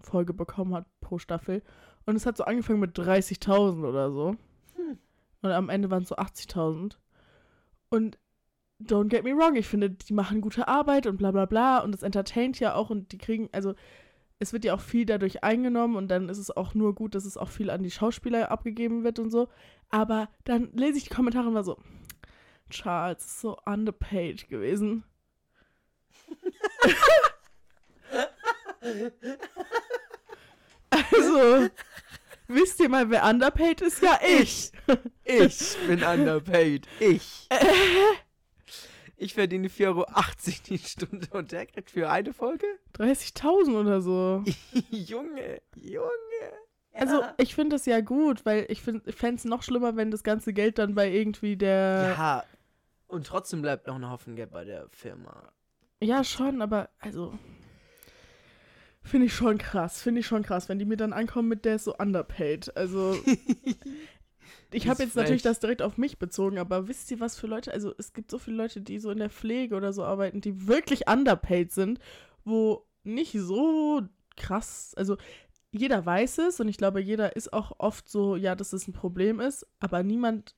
Folge bekommen hat, pro Staffel. Und es hat so angefangen mit 30.000 oder so. Hm. Und am Ende waren es so 80.000. Und don't get me wrong, ich finde, die machen gute Arbeit und bla bla bla und das entertaint ja auch und die kriegen, also es wird ja auch viel dadurch eingenommen und dann ist es auch nur gut, dass es auch viel an die Schauspieler abgegeben wird und so. Aber dann lese ich die Kommentare und war so, Charles ist so underpaid gewesen. also, wisst ihr mal, wer underpaid ist? Ja, ich. Ich bin underpaid. Ich. Äh, Ich verdiene 4,80 Euro die Stunde und der kriegt für eine Folge? 30.000 oder so. Junge, Junge. Also, ich finde das ja gut, weil ich fände es noch schlimmer, wenn das ganze Geld dann bei irgendwie der. Ja. Und trotzdem bleibt noch ein Haufen Geld bei der Firma. Ja, schon, aber also. Finde ich schon krass. Finde ich schon krass, wenn die mir dann ankommen mit der ist so underpaid. Also. Ich habe jetzt natürlich frech. das direkt auf mich bezogen, aber wisst ihr, was für Leute, also es gibt so viele Leute, die so in der Pflege oder so arbeiten, die wirklich underpaid sind, wo nicht so krass, also jeder weiß es und ich glaube, jeder ist auch oft so, ja, dass es ein Problem ist, aber niemand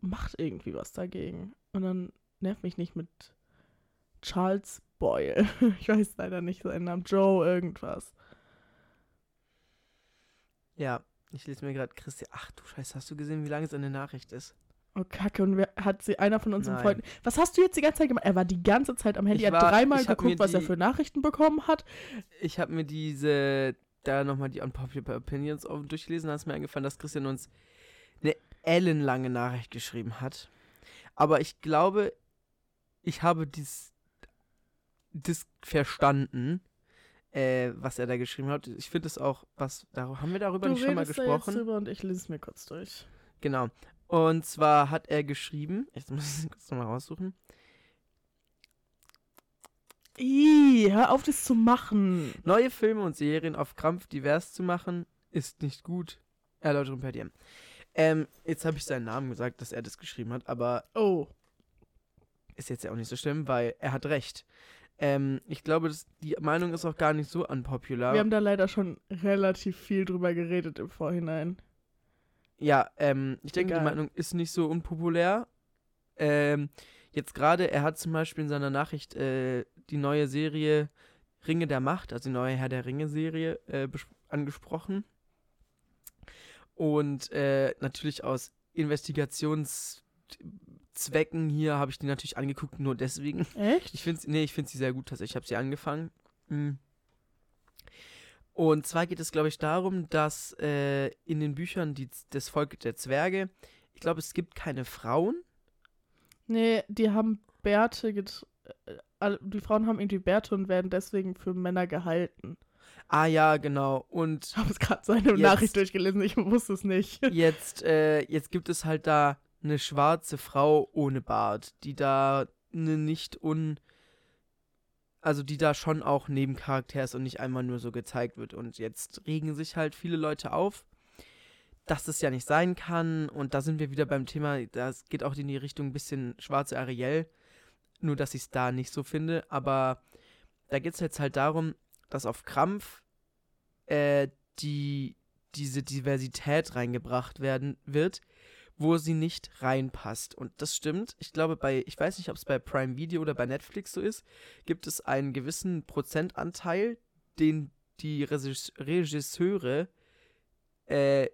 macht irgendwie was dagegen. Und dann nervt mich nicht mit Charles Boyle. Ich weiß leider nicht seinen Namen. Joe irgendwas. Ja, ich lese mir gerade Christian. Ach du Scheiße, hast du gesehen, wie lange seine Nachricht ist? Oh, Kacke. Und wer, hat sie einer von unseren Nein. Freunden. Was hast du jetzt die ganze Zeit gemacht? Er war die ganze Zeit am Handy. Er hat dreimal geguckt, mir was er die- für Nachrichten bekommen hat. Ich habe mir diese, da nochmal die Unpopular Opinions durchgelesen, da ist mir eingefallen, dass Christian uns eine ellenlange Nachricht geschrieben hat. Aber ich glaube, ich habe dies, das verstanden, äh, was er da geschrieben hat. Ich finde es auch, was, da, haben wir darüber Du nicht schon mal redest da jetzt gesprochen? und ich lese es mir kurz durch. Genau. Und zwar hat er geschrieben, jetzt muss ich es kurz nochmal raussuchen. Ih, hör auf, das zu machen. Neue Filme und Serien auf Krampf divers zu machen, ist nicht gut. Erläuterung per DM. Ähm, jetzt habe ich seinen Namen gesagt, dass er das geschrieben hat, aber Oh. ist jetzt ja auch nicht so schlimm, weil er hat recht. Ähm, ich glaube, dass die Meinung ist auch gar nicht so unpopular. Wir haben da leider schon relativ viel drüber geredet im Vorhinein. Ja, ähm, ich denke, die Egal. Meinung ist nicht so unpopulär. Ähm, jetzt gerade, er hat zum Beispiel in seiner Nachricht äh, die neue Serie Ringe der Macht, also die neue Herr der Ringe-Serie, äh, angesprochen. Und äh, natürlich aus Investigationszwecken hier habe ich die natürlich angeguckt, nur deswegen. Echt? Ich finde nee, ich finde sie sehr gut, tatsächlich. Ich habe sie angefangen. Mm. Und zwar geht es, glaube ich, darum, dass äh, in den Büchern die, das Volk der Zwerge, ich glaube, es gibt keine Frauen. Nee, die haben Bärte äh, die Frauen haben irgendwie Bärte und werden deswegen für Männer gehalten. Ah ja, genau. Und Ich habe es gerade seine Jetzt- Nachricht durchgelesen, ich wusste es nicht. jetzt, äh, jetzt gibt es halt da eine schwarze Frau ohne Bart, die da eine nicht un. Also die da schon auch Nebencharakter ist und nicht einmal nur so gezeigt wird. Und jetzt regen sich halt viele Leute auf, dass das ja nicht sein kann. Und da sind wir wieder beim Thema, das geht auch in die Richtung ein bisschen schwarze Ariel. Nur, dass ich es da nicht so finde. Aber da geht es jetzt halt darum, dass auf Krampf äh, die, diese Diversität reingebracht werden wird, wo sie nicht reinpasst. Und das stimmt. Ich glaube, bei, ich weiß nicht, ob es bei Prime Video oder bei Netflix so ist, gibt es einen gewissen Prozentanteil, den die Regisseure äh,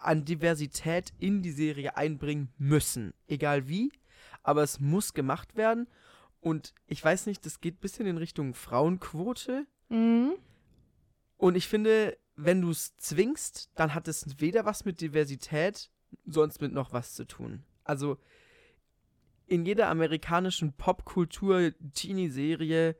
an Diversität in die Serie einbringen müssen. Egal wie, aber es muss gemacht werden. Und ich weiß nicht, das geht ein bisschen in Richtung Frauenquote. Mhm. Und ich finde, wenn du es zwingst, dann hat es weder was mit Diversität sonst mit noch was zu tun. Also in jeder amerikanischen Popkultur-Teenie-Serie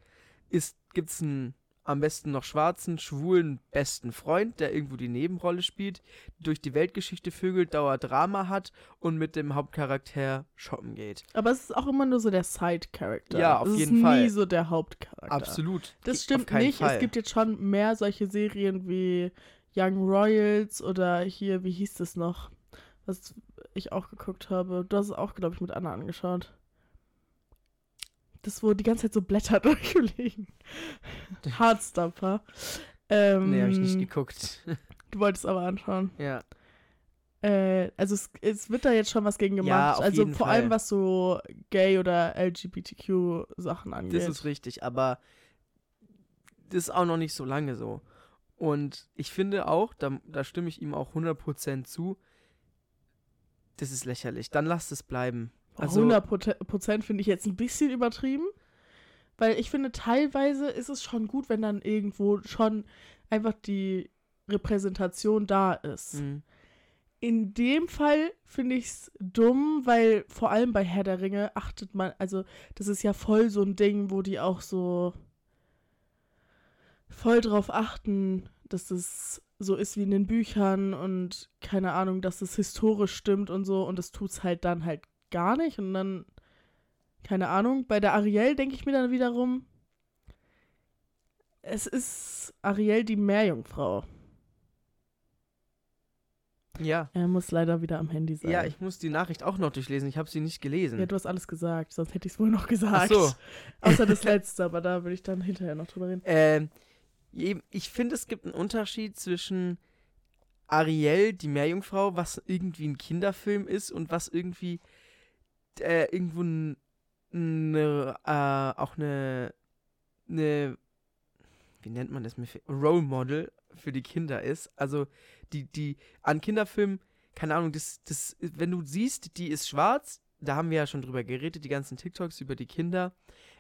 gibt es einen am besten noch schwarzen, schwulen besten Freund, der irgendwo die Nebenrolle spielt, durch die Weltgeschichte vögelt, Dauerdrama hat und mit dem Hauptcharakter shoppen geht. Aber es ist auch immer nur so der Side-Character. Ja, auf es jeden ist Fall. nie so der Hauptcharakter. Absolut. Das stimmt nicht. Fall. Es gibt jetzt schon mehr solche Serien wie Young Royals oder hier, wie hieß das noch? Was ich auch geguckt habe. Du hast es auch, glaube ich, mit Anna angeschaut. Das, wo die ganze Zeit so Blätter durchliegen. Hardstopper. Ähm, nee, habe ich nicht geguckt. Du wolltest aber anschauen. ja. Äh, also es, es wird da jetzt schon was gegen gemacht. Ja, also vor Fall. allem was so Gay- oder LGBTQ-Sachen angeht. Das ist richtig, aber das ist auch noch nicht so lange so. Und ich finde auch, da, da stimme ich ihm auch 100% zu, das ist lächerlich. Dann lasst es bleiben. Also, 100 Prozent finde ich jetzt ein bisschen übertrieben. Weil ich finde, teilweise ist es schon gut, wenn dann irgendwo schon einfach die Repräsentation da ist. mh, In dem Fall finde ich es dumm, weil vor allem bei Herr der Ringe achtet man, also das ist ja voll so ein Ding, wo die auch so voll drauf achten, dass es so ist wie in den Büchern und keine Ahnung, dass es historisch stimmt und so und das tut's halt dann halt gar nicht und dann keine Ahnung, bei der Ariel denke ich mir dann wiederum es ist Ariel die Meerjungfrau. ja. Er muss leider wieder am Handy sein. Ja, ich muss die Nachricht auch noch durchlesen. Ich habe sie nicht gelesen. Ja, du hast alles gesagt, sonst hätte ich es wohl noch gesagt. Ach so. Außer das letzte, aber da würde ich dann hinterher noch drüber reden. Ähm, ich finde, es gibt einen Unterschied zwischen Ariel, die Meerjungfrau, was irgendwie ein Kinderfilm ist und was irgendwie äh, irgendwo n- ne, äh, auch eine, ne, wie nennt man das, Role Model für die Kinder ist. Also die, die an Kinderfilmen, keine Ahnung, das, das, wenn du siehst, die ist schwarz, da haben wir ja schon drüber geredet, die ganzen TikToks über die Kinder,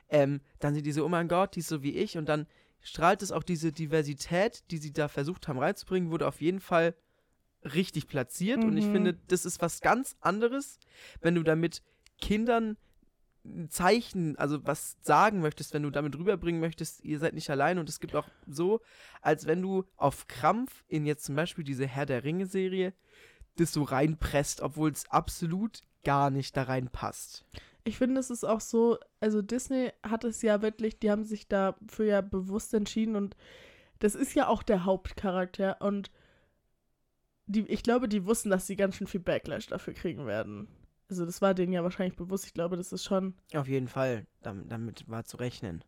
ähm, dann sind die so, oh mein Gott, die ist so wie ich und dann strahlt es auch diese Diversität, die sie da versucht haben reinzubringen, wurde auf jeden Fall richtig platziert. Und ich Mhm. finde, das ist was ganz anderes, wenn du damit Kindern ein Zeichen, also was sagen möchtest, wenn du damit rüberbringen möchtest, ihr seid nicht allein. Und es gibt auch so, als wenn du auf Krampf in jetzt zum Beispiel diese Herr der Ringe-Serie das so reinpresst, obwohl es absolut gar nicht da reinpasst. Ich finde, es ist auch so, also Disney hat es ja wirklich, die haben sich dafür ja bewusst entschieden und das ist ja auch der Hauptcharakter und die, ich glaube, die wussten, dass sie ganz schön viel Backlash dafür kriegen werden. Also das war denen ja wahrscheinlich bewusst. Ich glaube, das ist schon. Auf jeden Fall, damit, damit war zu rechnen.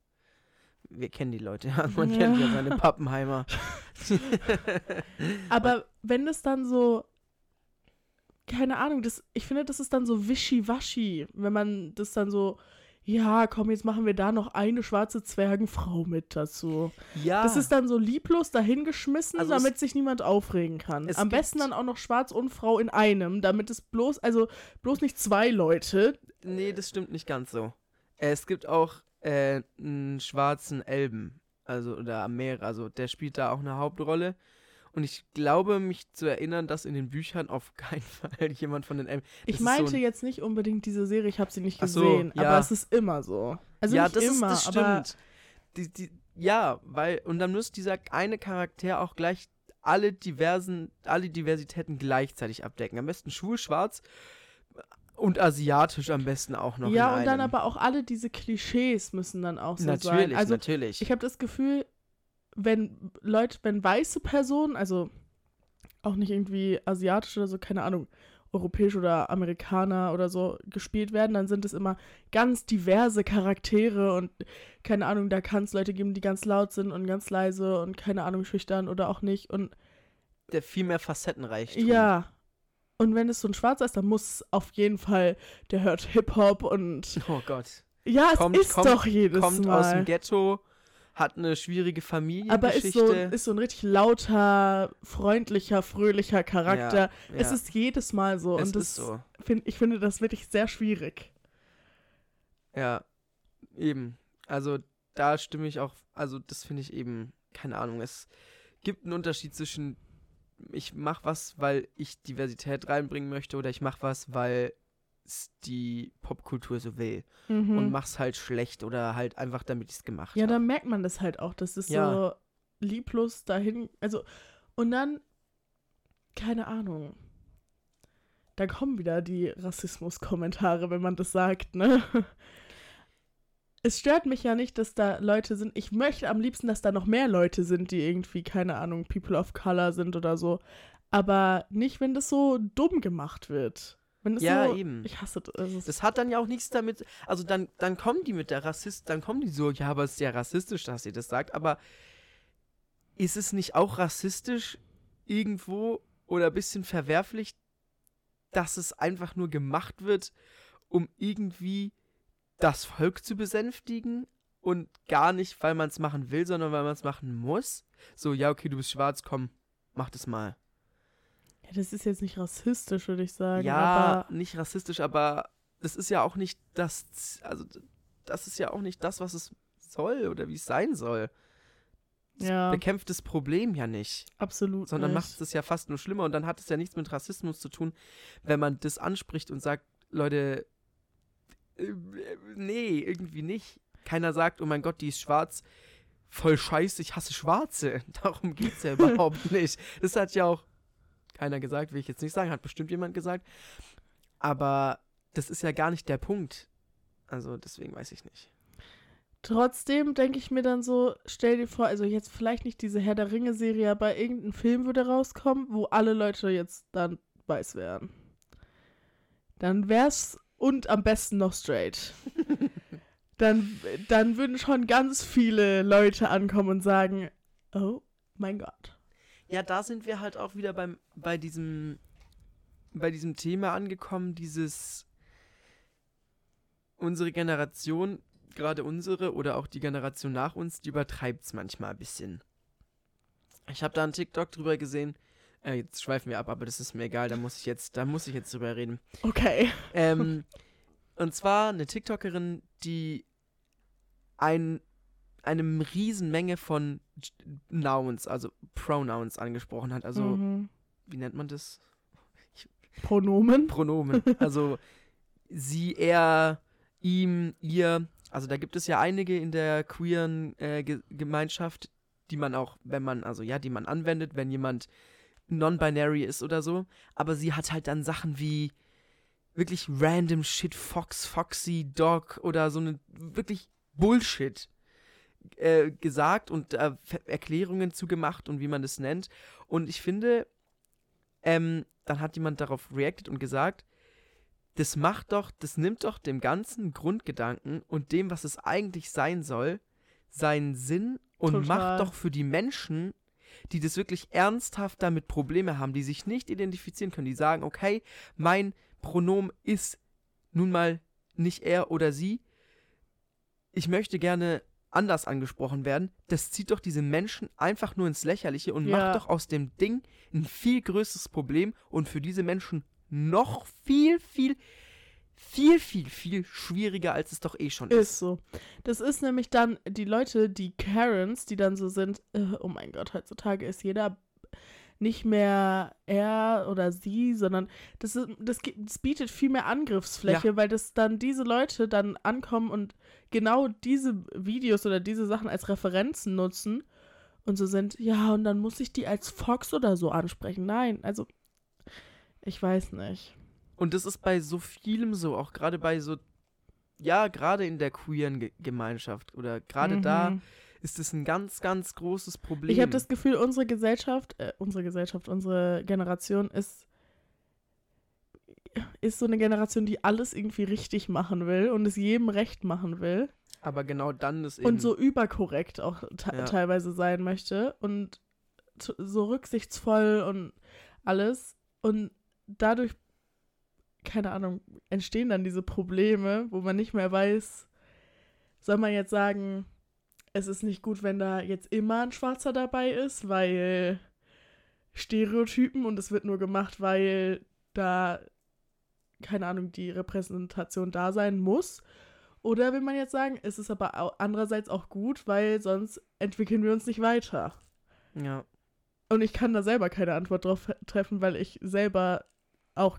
Wir kennen die Leute, ja. Man kennt ja seine Pappenheimer. Aber wenn es dann so, keine Ahnung, das, ich finde, das ist dann so wischiwaschi, wenn man das dann so, ja, komm, jetzt machen wir da noch eine schwarze Zwergenfrau mit dazu. ja, Das ist dann so lieblos dahingeschmissen, Also damit sich niemand aufregen kann. Am besten dann auch noch Schwarz und Frau in einem, damit es bloß, also bloß nicht zwei Leute. nee, das stimmt nicht ganz so. Es gibt auch äh, einen schwarzen Elben, also oder am Meer, also der spielt da auch eine Hauptrolle. Und ich glaube, mich zu erinnern, dass in den Büchern auf keinen Fall jemand von den Elben. Ich so meinte ein- jetzt nicht unbedingt diese Serie, ich habe sie nicht Ach so, gesehen, ja. aber es ist immer so. Also ja, nicht das, immer, ist, das aber stimmt. Die, die, ja, weil, und dann muss dieser eine Charakter auch gleich alle diversen, alle Diversitäten gleichzeitig abdecken. Am besten schwul, schwarz, Und asiatisch am besten auch noch. ja, und dann einem. aber auch alle diese Klischees müssen dann auch so sein. Natürlich, Also natürlich. ich habe das Gefühl, wenn Leute, wenn weiße Personen, also auch nicht irgendwie asiatisch oder so, keine Ahnung, europäisch oder Amerikaner oder so gespielt werden, dann sind es immer ganz diverse Charaktere und keine Ahnung, da kann es Leute geben, die ganz laut sind und ganz leise und keine Ahnung, schüchtern oder auch nicht und der viel mehr facettenreich. ja. Und wenn es so ein Schwarzer ist, dann muss auf jeden Fall, der hört Hip-Hop und Oh Gott. ja, es Kommt- ist kommt- doch jedes Kommt Mal. aus dem Ghetto, hat eine schwierige Aber Familiengeschichte. ist so, ist so ein richtig lauter, freundlicher, fröhlicher Charakter. Ja, Es ja. ist jedes Mal so. es und das so. Find, ich finde das wirklich sehr schwierig. Ja, eben. Also da stimme ich auch, also das finde ich eben, keine Ahnung, es gibt einen Unterschied zwischen ich mache was, weil ich Diversität reinbringen möchte oder ich mache was, weil es die Popkultur so will Mhm. und mach's halt schlecht oder halt einfach, damit ich es gemacht ja, habe. dann merkt man das halt auch. Das ist Ja. so lieblos dahin. Also, und dann, keine Ahnung. Da kommen wieder die Rassismus-Kommentare, wenn man das sagt, ne? Es stört mich ja nicht, dass da Leute sind. Ich möchte am liebsten, dass da noch mehr Leute sind, die irgendwie, keine Ahnung, People of Color sind oder so. Aber nicht, wenn das so dumm gemacht wird. Ja, so, eben. Ich hasse das. Das hat dann ja auch nichts damit, also dann, dann kommen die mit der Rassist, dann kommen die so, ja, aber es ist ja rassistisch, dass ihr das sagt, aber ist es nicht auch rassistisch irgendwo oder ein bisschen verwerflich, dass es einfach nur gemacht wird, um irgendwie das Volk zu besänftigen und gar nicht, weil man es machen will, sondern weil man es machen muss? So, ja, okay, du bist schwarz, komm, mach das mal. Ja, das ist jetzt nicht rassistisch, würde ich sagen. ja, aber nicht rassistisch, aber das ist ja auch nicht das, also das ist ja auch nicht das, was es soll oder wie es sein soll. Es Ja. bekämpft das Problem ja nicht, absolut. sondern nicht. macht es ja fast nur schlimmer und dann hat es ja nichts mit Rassismus zu tun, wenn man das anspricht und sagt, Leute, äh, nee, irgendwie nicht. Keiner sagt, oh mein Gott, die ist schwarz. Voll scheiße, ich hasse Schwarze. Darum geht's ja überhaupt nicht. Das hat ja auch keiner gesagt, will ich jetzt nicht sagen, hat bestimmt jemand gesagt. Aber das ist ja gar nicht der Punkt. Also deswegen weiß ich nicht. Trotzdem denke ich mir dann so, stell dir vor, also jetzt vielleicht nicht diese Herr der Ringe-Serie, aber irgendein Film würde rauskommen, wo alle Leute jetzt dann weiß wären. Dann wär's und am besten noch straight. dann, dann würden schon ganz viele Leute ankommen und sagen, oh mein Gott. Ja, da sind wir halt auch wieder beim, bei diesem, bei diesem Thema angekommen, dieses unsere Generation, gerade unsere oder auch die Generation nach uns, die übertreibt es manchmal ein bisschen. Ich habe da einen TikTok drüber gesehen. Äh, jetzt schweifen wir ab, aber das ist mir egal, da muss ich jetzt, da muss ich jetzt drüber reden. Okay. Ähm, und zwar eine TikTokerin, die ein, eine Riesenmenge von Nouns, also Pronouns angesprochen hat. Also, mhm. wie nennt man das? Pronomen. Pronomen. Also sie, er, ihm, ihr. Also da gibt es ja einige in der queeren äh, Ge Gemeinschaft, die man auch, wenn man, also ja, die man anwendet, wenn jemand non-binary ist oder so. Aber sie hat halt dann Sachen wie wirklich random Shit, Fox, Foxy, Dog oder so eine wirklich Bullshit äh, gesagt und äh, Erklärungen zugemacht und wie man das nennt. Und ich finde, ähm, dann hat jemand darauf reacted und gesagt, das macht doch, das nimmt doch dem ganzen Grundgedanken und dem, was es eigentlich sein soll, seinen Sinn und Total. macht doch für die Menschen, die das wirklich ernsthaft damit Probleme haben, die sich nicht identifizieren können, die sagen, okay, mein Pronomen ist nun mal nicht er oder sie, ich möchte gerne anders angesprochen werden, das zieht doch diese Menschen einfach nur ins Lächerliche und Ja. macht doch aus dem Ding ein viel größeres Problem und für diese Menschen noch viel, viel, viel, viel, viel schwieriger, als es doch eh schon ist. Ist so. Das ist nämlich dann die Leute, die Karens, die dann so sind, äh, oh mein Gott, heutzutage ist jeder nicht mehr er oder sie, sondern das, ist, das, das bietet viel mehr Angriffsfläche, weil das dann diese Leute dann ankommen und genau diese Videos oder diese Sachen als Referenzen nutzen und so sind, ja, und dann muss ich die als Fox oder so ansprechen. Nein, also ich weiß nicht. Und das ist bei so vielem so, auch gerade bei so, ja, gerade in der queeren Ge Gemeinschaft oder gerade da Mhm. Ist es ein ganz, ganz großes Problem. Ich habe das Gefühl, unsere Gesellschaft, äh, unsere Gesellschaft, unsere Generation ist, ist so eine Generation, die alles irgendwie richtig machen will und es jedem recht machen will Aber genau dann ist eben. und so überkorrekt auch Ja. teilweise sein möchte und so rücksichtsvoll und alles. Und dadurch, keine Ahnung, entstehen dann diese Probleme, wo man nicht mehr weiß, soll man jetzt sagen, es ist nicht gut, wenn da jetzt immer ein Schwarzer dabei ist, weil Stereotypen und es wird nur gemacht, weil da, keine Ahnung, die Repräsentation da sein muss. Oder will man jetzt sagen, es ist aber andererseits auch gut, weil sonst entwickeln wir uns nicht weiter. ja. Und ich kann da selber keine Antwort drauf treffen, weil ich selber auch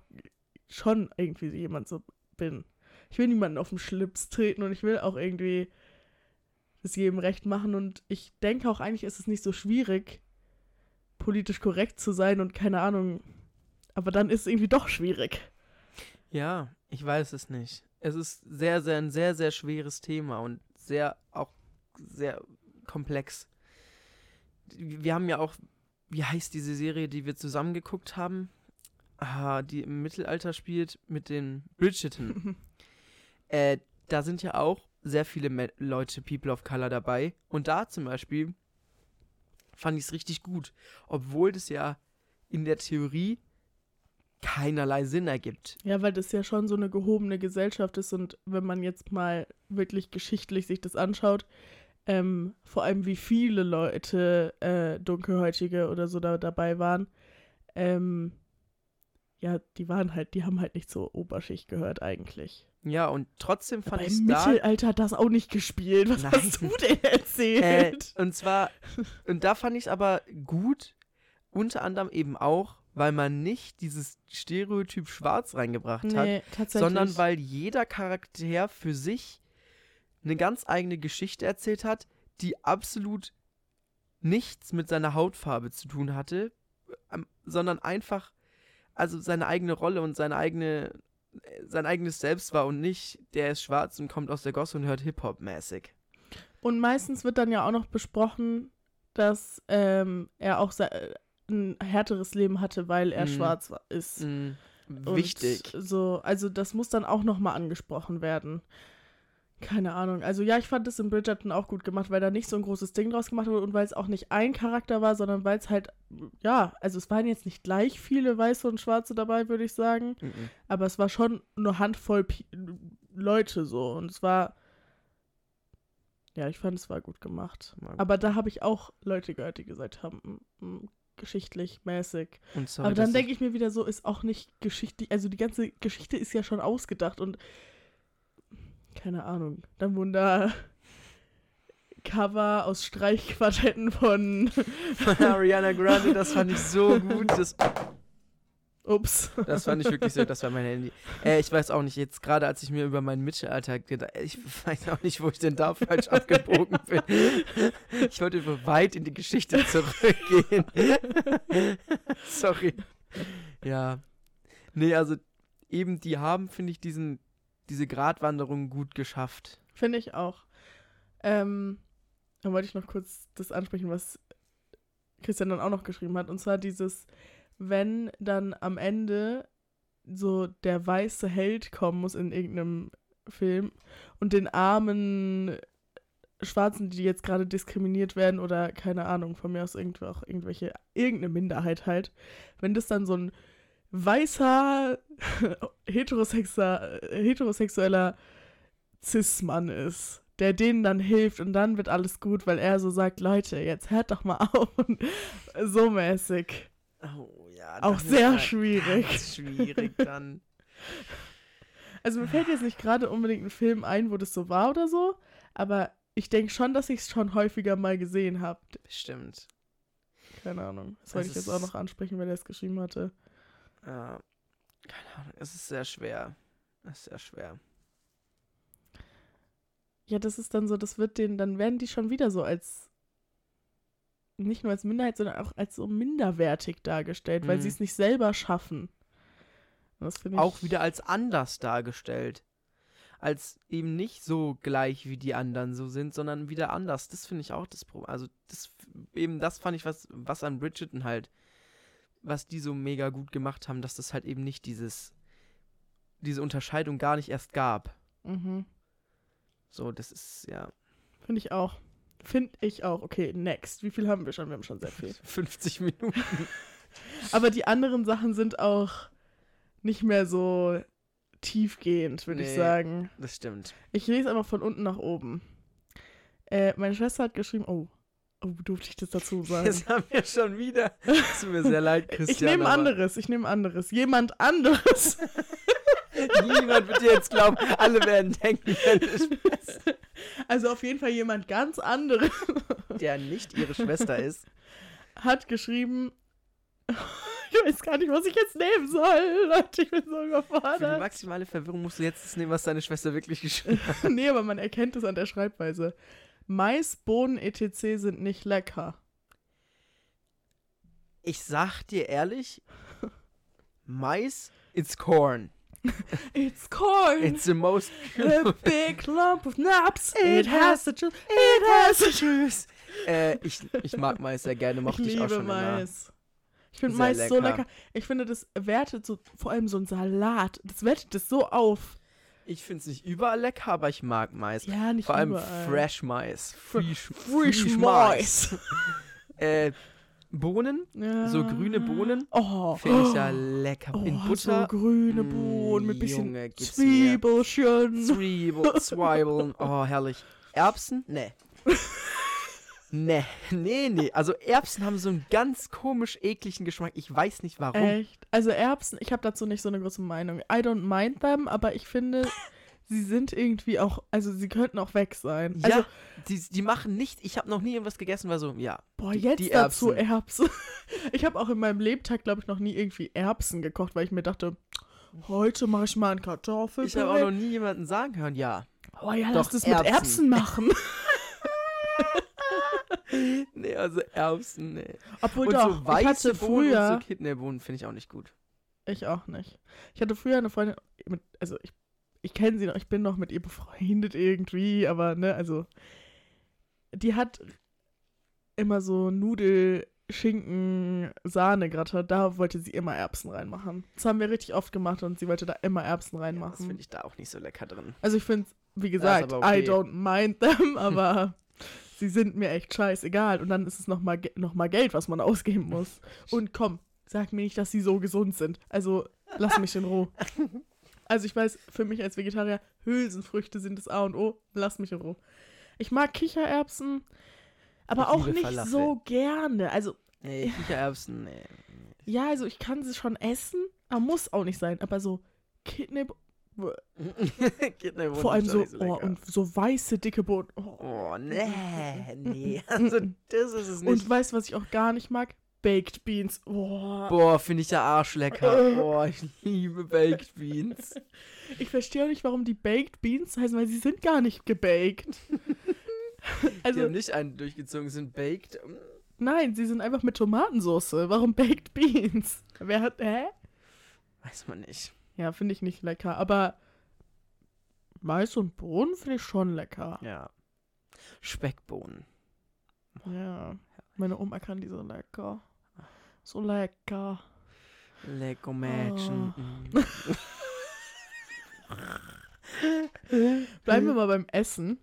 schon irgendwie jemand so bin. Ich will niemanden auf den Schlips treten und ich will auch irgendwie es jedem recht machen. Und ich denke auch eigentlich ist es nicht so schwierig, politisch korrekt zu sein und keine Ahnung. Aber dann ist es irgendwie doch schwierig. Ja, ich weiß es nicht. Es ist sehr, sehr, ein sehr, sehr schweres Thema und sehr, auch sehr komplex. Wir haben ja auch, wie heißt diese Serie, die wir zusammen geguckt haben? Ah, die im Mittelalter spielt mit den Bridgerton. äh, da sind ja auch sehr viele Leute, People of Color dabei. Und da zum Beispiel fand ich es richtig gut. Obwohl das ja in der Theorie keinerlei Sinn ergibt. Ja, weil das ja schon so eine gehobene Gesellschaft ist und wenn man jetzt mal wirklich geschichtlich sich das anschaut, ähm, vor allem wie viele Leute äh, Dunkelhäutige oder so da dabei waren, ähm, ja, die waren halt, die haben halt nicht zur Oberschicht gehört eigentlich. Ja, und trotzdem fand ich im da. Mittelalter hat das auch nicht gespielt. Was Nein. hast du denn Äh, erzählt? und zwar, und da fand ich es aber gut, unter anderem eben auch, weil man nicht dieses Stereotyp schwarz reingebracht hat, nee, tatsächlich. sondern weil jeder Charakter für sich eine ganz eigene Geschichte erzählt hat, die absolut nichts mit seiner Hautfarbe zu tun hatte, ähm, sondern einfach also seine eigene Rolle und seine eigene äh, sein eigenes Selbst war und nicht der ist schwarz und kommt aus der Gosse und hört Hip-Hop mäßig. Und meistens wird dann ja auch noch besprochen, dass ähm, er auch äh, ein härteres Leben hatte, weil er Mhm. schwarz wa- ist. Mm, Und wichtig. So, also das muss dann auch nochmal angesprochen werden. Keine Ahnung. Also ja, ich fand es in Bridgerton auch gut gemacht, weil da nicht so ein großes Ding draus gemacht wurde und weil es auch nicht ein Charakter war, sondern weil es halt, ja, also es waren jetzt nicht gleich viele Weiße und Schwarze dabei, würde ich sagen. Mhm. Aber es war schon eine Handvoll Pi Leute so. Und es war. Ja, ich fand, es war gut gemacht. Gut. Aber da habe ich auch Leute gehört, die gesagt haben, mm, mm, geschichtlich mäßig. Und sorry, Aber dann denke ich mir wieder so, ist auch nicht geschichtlich. Also die ganze Geschichte ist ja schon ausgedacht und. Keine Ahnung. Dann wurden da Cover aus Streichquartetten von. von Ariana Grande, das fand ich so gut. Das, Ups. das fand ich wirklich so, das war mein Handy. Äh, ich weiß auch nicht, jetzt gerade als ich mir über mein Mittelalter gedacht ich weiß auch nicht, wo ich denn da falsch abgebogen bin. Ich wollte über weit in die Geschichte zurückgehen. Sorry. Ja. Nee, also eben die haben, finde ich, diesen, diese Gratwanderung gut geschafft. Finde ich auch. Ähm, dann wollte ich noch kurz das ansprechen, was Christian dann auch noch geschrieben hat. Und zwar dieses, wenn dann am Ende so der weiße Held kommen muss in irgendeinem Film und den armen Schwarzen, die jetzt gerade diskriminiert werden oder keine Ahnung, von mir aus irgendwo auch irgendwelche, irgendeine Minderheit halt, wenn das dann so ein weißer heterosexueller, heterosexueller Cis-Mann ist, der denen dann hilft und dann wird alles gut, weil er so sagt, Leute, jetzt hört doch mal auf so mäßig. Oh ja. Auch sehr halt schwierig. Schwierig dann. Also mir fällt jetzt nicht gerade unbedingt ein Film ein, wo das so war oder so, aber ich denke schon, dass ich es schon häufiger mal gesehen habe. Bestimmt. Keine Ahnung. Das wollte Es ich jetzt auch noch ansprechen, weil er es geschrieben hatte. Ja, keine Ahnung, es ist sehr schwer. Es ist sehr schwer. Ja, das ist dann so, das wird den, dann werden die schon wieder so als nicht nur als Minderheit, sondern auch als so minderwertig dargestellt, weil Mhm. sie es nicht selber schaffen. Auch wieder als anders dargestellt. Als eben nicht so gleich wie die anderen so sind, sondern wieder anders. Das finde ich auch das Problem. Also das eben das fand ich was was an Bridgerton halt was die so mega gut gemacht haben, dass das halt eben nicht dieses diese Unterscheidung gar nicht erst gab. Mhm. So, das ist ja Finde ich auch. Finde ich auch. Okay, next. Wie viel haben wir schon? Wir haben schon sehr viel. 50 Minuten. Aber die anderen Sachen sind auch nicht mehr so tiefgehend, würde ich Nee. sagen. Das stimmt. Ich lese einfach von unten nach oben. Äh, meine Schwester hat geschrieben, oh, oh, durfte ich das dazu sagen? Das haben wir schon wieder. Es tut mir sehr leid, Christian. ich nehme anderes, ich nehme anderes. Jemand anderes. Niemand wird dir jetzt glauben, alle werden denken, Also auf jeden Fall jemand ganz anderes der nicht ihre Schwester ist. hat geschrieben, ich weiß gar nicht, was ich jetzt nehmen soll. Leute, ich bin so Für die überfordert. maximale Verwirrung musst du jetzt das nehmen, was deine Schwester wirklich geschrieben hat. nee, aber man erkennt es an der Schreibweise. Mais, Bohnen, etc. sind nicht lecker. Ich sag dir ehrlich, Mais, it's corn. It's corn. It's the most a big lump of nuts. It It has the juice. It has the juice. äh, ich, ich mag Mais sehr gerne, Ich mochte ich, auch liebe schon immer. Mais. Ich finde Mais so lecker. lecker. Ich finde, das wertet so, vor allem so ein Salat, das wertet das so auf. Ich finde es nicht überall lecker, aber ich mag Mais. Ja, nicht Vor allem überall. Fresh Mais. Fresh, Fresh Mais. äh, Bohnen, Ja. so grüne Bohnen, Oh. finde ich ja lecker. Oh, In so Butter. grüne Mm, Bohnen mit bisschen Junge. Zwiebelchen. Zwiebel, Zwiebeln. Oh, herrlich. Erbsen? Nee. Nee, nee, nee. Also Erbsen haben so einen ganz komisch ekligen Geschmack. Ich weiß nicht warum. Echt? Also Erbsen, ich habe dazu nicht so eine große Meinung. I don't mind them, aber ich finde, sie sind irgendwie auch, also sie könnten auch weg sein. ja, Also, die, die machen nicht. Ich habe noch nie irgendwas gegessen, war so, ja. boah, die- jetzt die dazu Erbsen. Erbsen. Ich habe auch in meinem Lebtag, glaube ich, noch nie irgendwie Erbsen gekocht, weil ich mir dachte, heute mache ich mal einen Kartoffel. Ich habe auch noch nie jemanden sagen hören, ja. Oh ja, Doch, lass das mit Erbsen. Erbsen machen. Nee, also Erbsen, nee. Obwohl Und doch, so ich weiße hatte Bohnen früher, und so Kidneybohnen finde ich auch nicht gut. ich auch nicht. Ich hatte früher eine Freundin, mit, also ich, ich kenne sie noch, ich bin noch mit ihr befreundet irgendwie, aber ne, also die hat immer so Nudel, Schinken, Sahne gratin, da wollte sie immer Erbsen reinmachen. Das haben wir richtig oft gemacht und sie wollte da immer Erbsen Ja, das reinmachen. finde ich da auch nicht so lecker drin. also ich finde, wie gesagt, okay. I don't mind them, aber sie sind mir echt scheißegal. Und dann ist es nochmal noch mal Geld, was man ausgeben muss. Und komm, sag mir nicht, dass sie so gesund sind. Also lass mich in Ruhe. Also ich weiß, für mich als Vegetarier, Hülsenfrüchte sind das A und O. Lass mich in Ruhe. Ich mag Kichererbsen, aber auch nicht Falafel. so gerne. Also Nee, Kichererbsen, nee. ja, also ich kann sie schon essen, aber muss auch nicht sein. Aber so Kidney, vor allem so, nicht oh, und so weiße, dicke Bohnen. Oh. Oh, nee, nee. Also, das ist es nicht. Und weißt du, was ich auch gar nicht mag? Baked Beans. Oh. Boah, finde ich der Arsch lecker. Boah, ich liebe Baked Beans. Ich verstehe auch nicht, warum die Baked Beans heißen, weil sie sind gar nicht gebaked. Die also, haben nicht einen durchgezogen, sind baked. nein, sie sind einfach mit Tomatensauce. Warum Baked Beans? Wer hat, hä? Weiß man nicht. Ja, finde ich nicht lecker, aber Mais und Bohnen finde ich schon lecker. Ja. Speckbohnen. Ja. Meine Oma kann die so lecker. So lecker. Lego Mädchen. Oh. Bleiben wir mal beim Essen.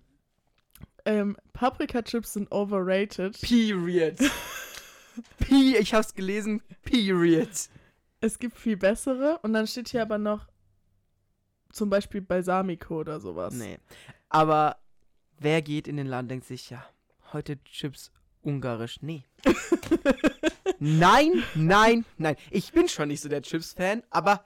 Ähm, Paprika-Chips sind overrated. Period. P, ich hab's gelesen. Period. Es gibt viel bessere und dann steht hier aber noch zum Beispiel Balsamico oder sowas. Nee. Aber wer geht in den Laden, denkt sich, ja, heute Chips ungarisch. Nee. nein, nein, nein. Ich bin schon nicht so der Chips-Fan, aber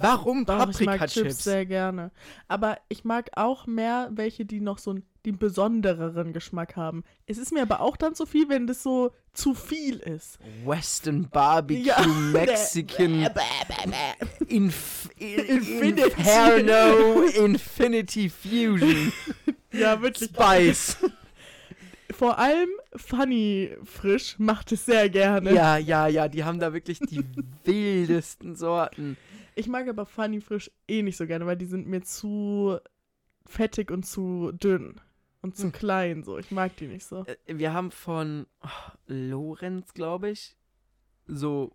warum Doch, ich mag Chips Paprika-Chips? sehr gerne. Aber ich mag auch mehr welche, die noch so einen den besondereren Geschmack haben. Es ist mir aber auch dann zu viel, wenn das so zu viel ist. Western Barbecue, Ja. Mexican, Inf Infinity. Inferno, Infinity Fusion, Ja, wirklich. Spice. Vor allem Funny Frisch macht es sehr gerne. Ja, ja, ja, die haben da wirklich die wildesten Sorten. Ich mag aber Funny Frisch eh nicht so gerne, weil die sind mir zu fettig und zu dünn. Und zu Hm. klein so. Ich mag die nicht so. Äh, Wir haben von oh, Lorenz, glaube ich, so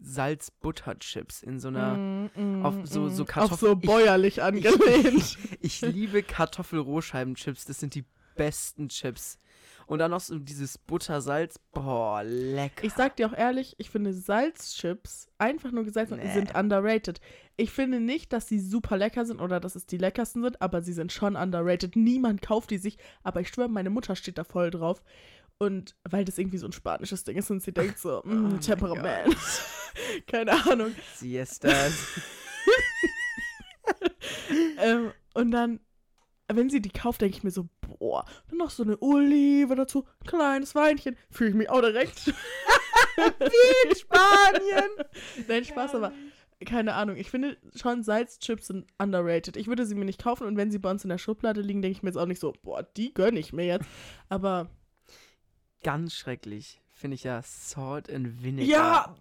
Salz-Butter-Chips in so einer. Mm, mm, auf so- so mm. Auf Kartoffel- so Ich- bäuerlich angelehnt. Ich liebe Kartoffelrohscheibenchips, das sind die besten Chips. Und dann noch so dieses Buttersalz. Boah, lecker. Ich sag dir auch ehrlich, ich finde Salzchips, einfach nur gesalzen, Nee. sind underrated. Ich finde nicht, dass sie super lecker sind oder dass es die leckersten sind, aber sie sind schon underrated. Niemand kauft die sich, aber ich schwöre, meine Mutter steht da voll drauf. Und weil das irgendwie so ein spanisches Ding ist und sie denkt so, Oh mm, mein Temperament. Keine Ahnung. Siestas. Ähm, und dann, wenn sie die kauft, denke ich mir so, boah, dann noch so eine Olive dazu, ein kleines Weinchen, fühle ich mich auch direkt. Wie in Spanien. Nein, Spaß, aber keine Ahnung. Ich finde schon Salzchips sind underrated. Ich würde sie mir nicht kaufen und wenn sie bei uns in der Schublade liegen, denke ich mir jetzt auch nicht so, boah, die gönne ich mir jetzt. Aber Ganz schrecklich. Finde ich ja Salt and Vinegar. ja,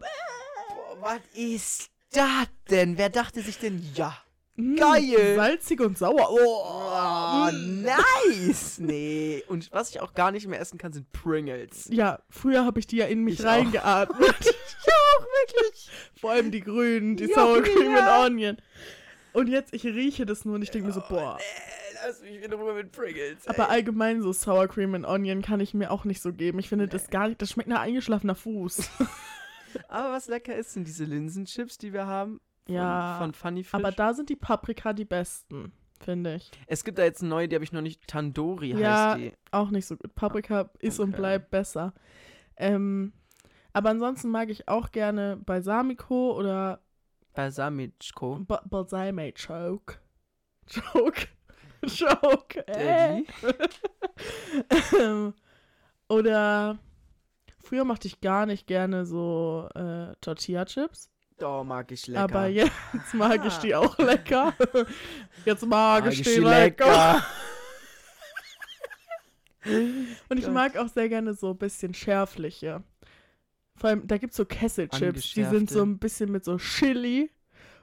Boah, was ist das denn? Wer dachte sich denn, ja? Mh, Geil. Salzig und sauer. Oh, Oh, mm. nice. Nee. Und was ich auch gar nicht mehr essen kann, sind Pringles. Ja, früher habe ich die ja in mich Ich auch. reingeatmet. Ja, auch wirklich. Vor allem die grünen, die Ja, Sour Cream ja. and Onion. Und jetzt, ich rieche das nur und ich denke mir so, boah. Nee, lass mich in Ruhe mit Pringles. Aber ey. allgemein so Sour Cream and Onion kann ich mir auch nicht so geben. Ich finde das gar nicht, das schmeckt nach eingeschlafener Fuß. Aber was lecker ist, sind diese Linsenchips, die wir haben. Ja, Von Funny Fish. Aber da sind die Paprika die besten, finde ich. es gibt da jetzt eine neue, die habe ich noch nicht. Tandoori Ja. heißt die. Auch nicht so gut. Paprika ist und Okay. bleibt besser. Ähm, aber ansonsten mag ich auch gerne Balsamico oder Balsamico. ba Balsamic Choke. Choke. Choke. Äh. Daddy. Ähm, oder früher mochte ich gar nicht gerne so äh, Tortilla-Chips. Oh, mag ich lecker. Aber jetzt mag ich die auch lecker. Jetzt mag, Mag ich die lecker. Und ich mag auch sehr gerne so ein bisschen schärfliche. Vor allem, da gibt es so Kesselchips, die sind so ein bisschen mit so Chili.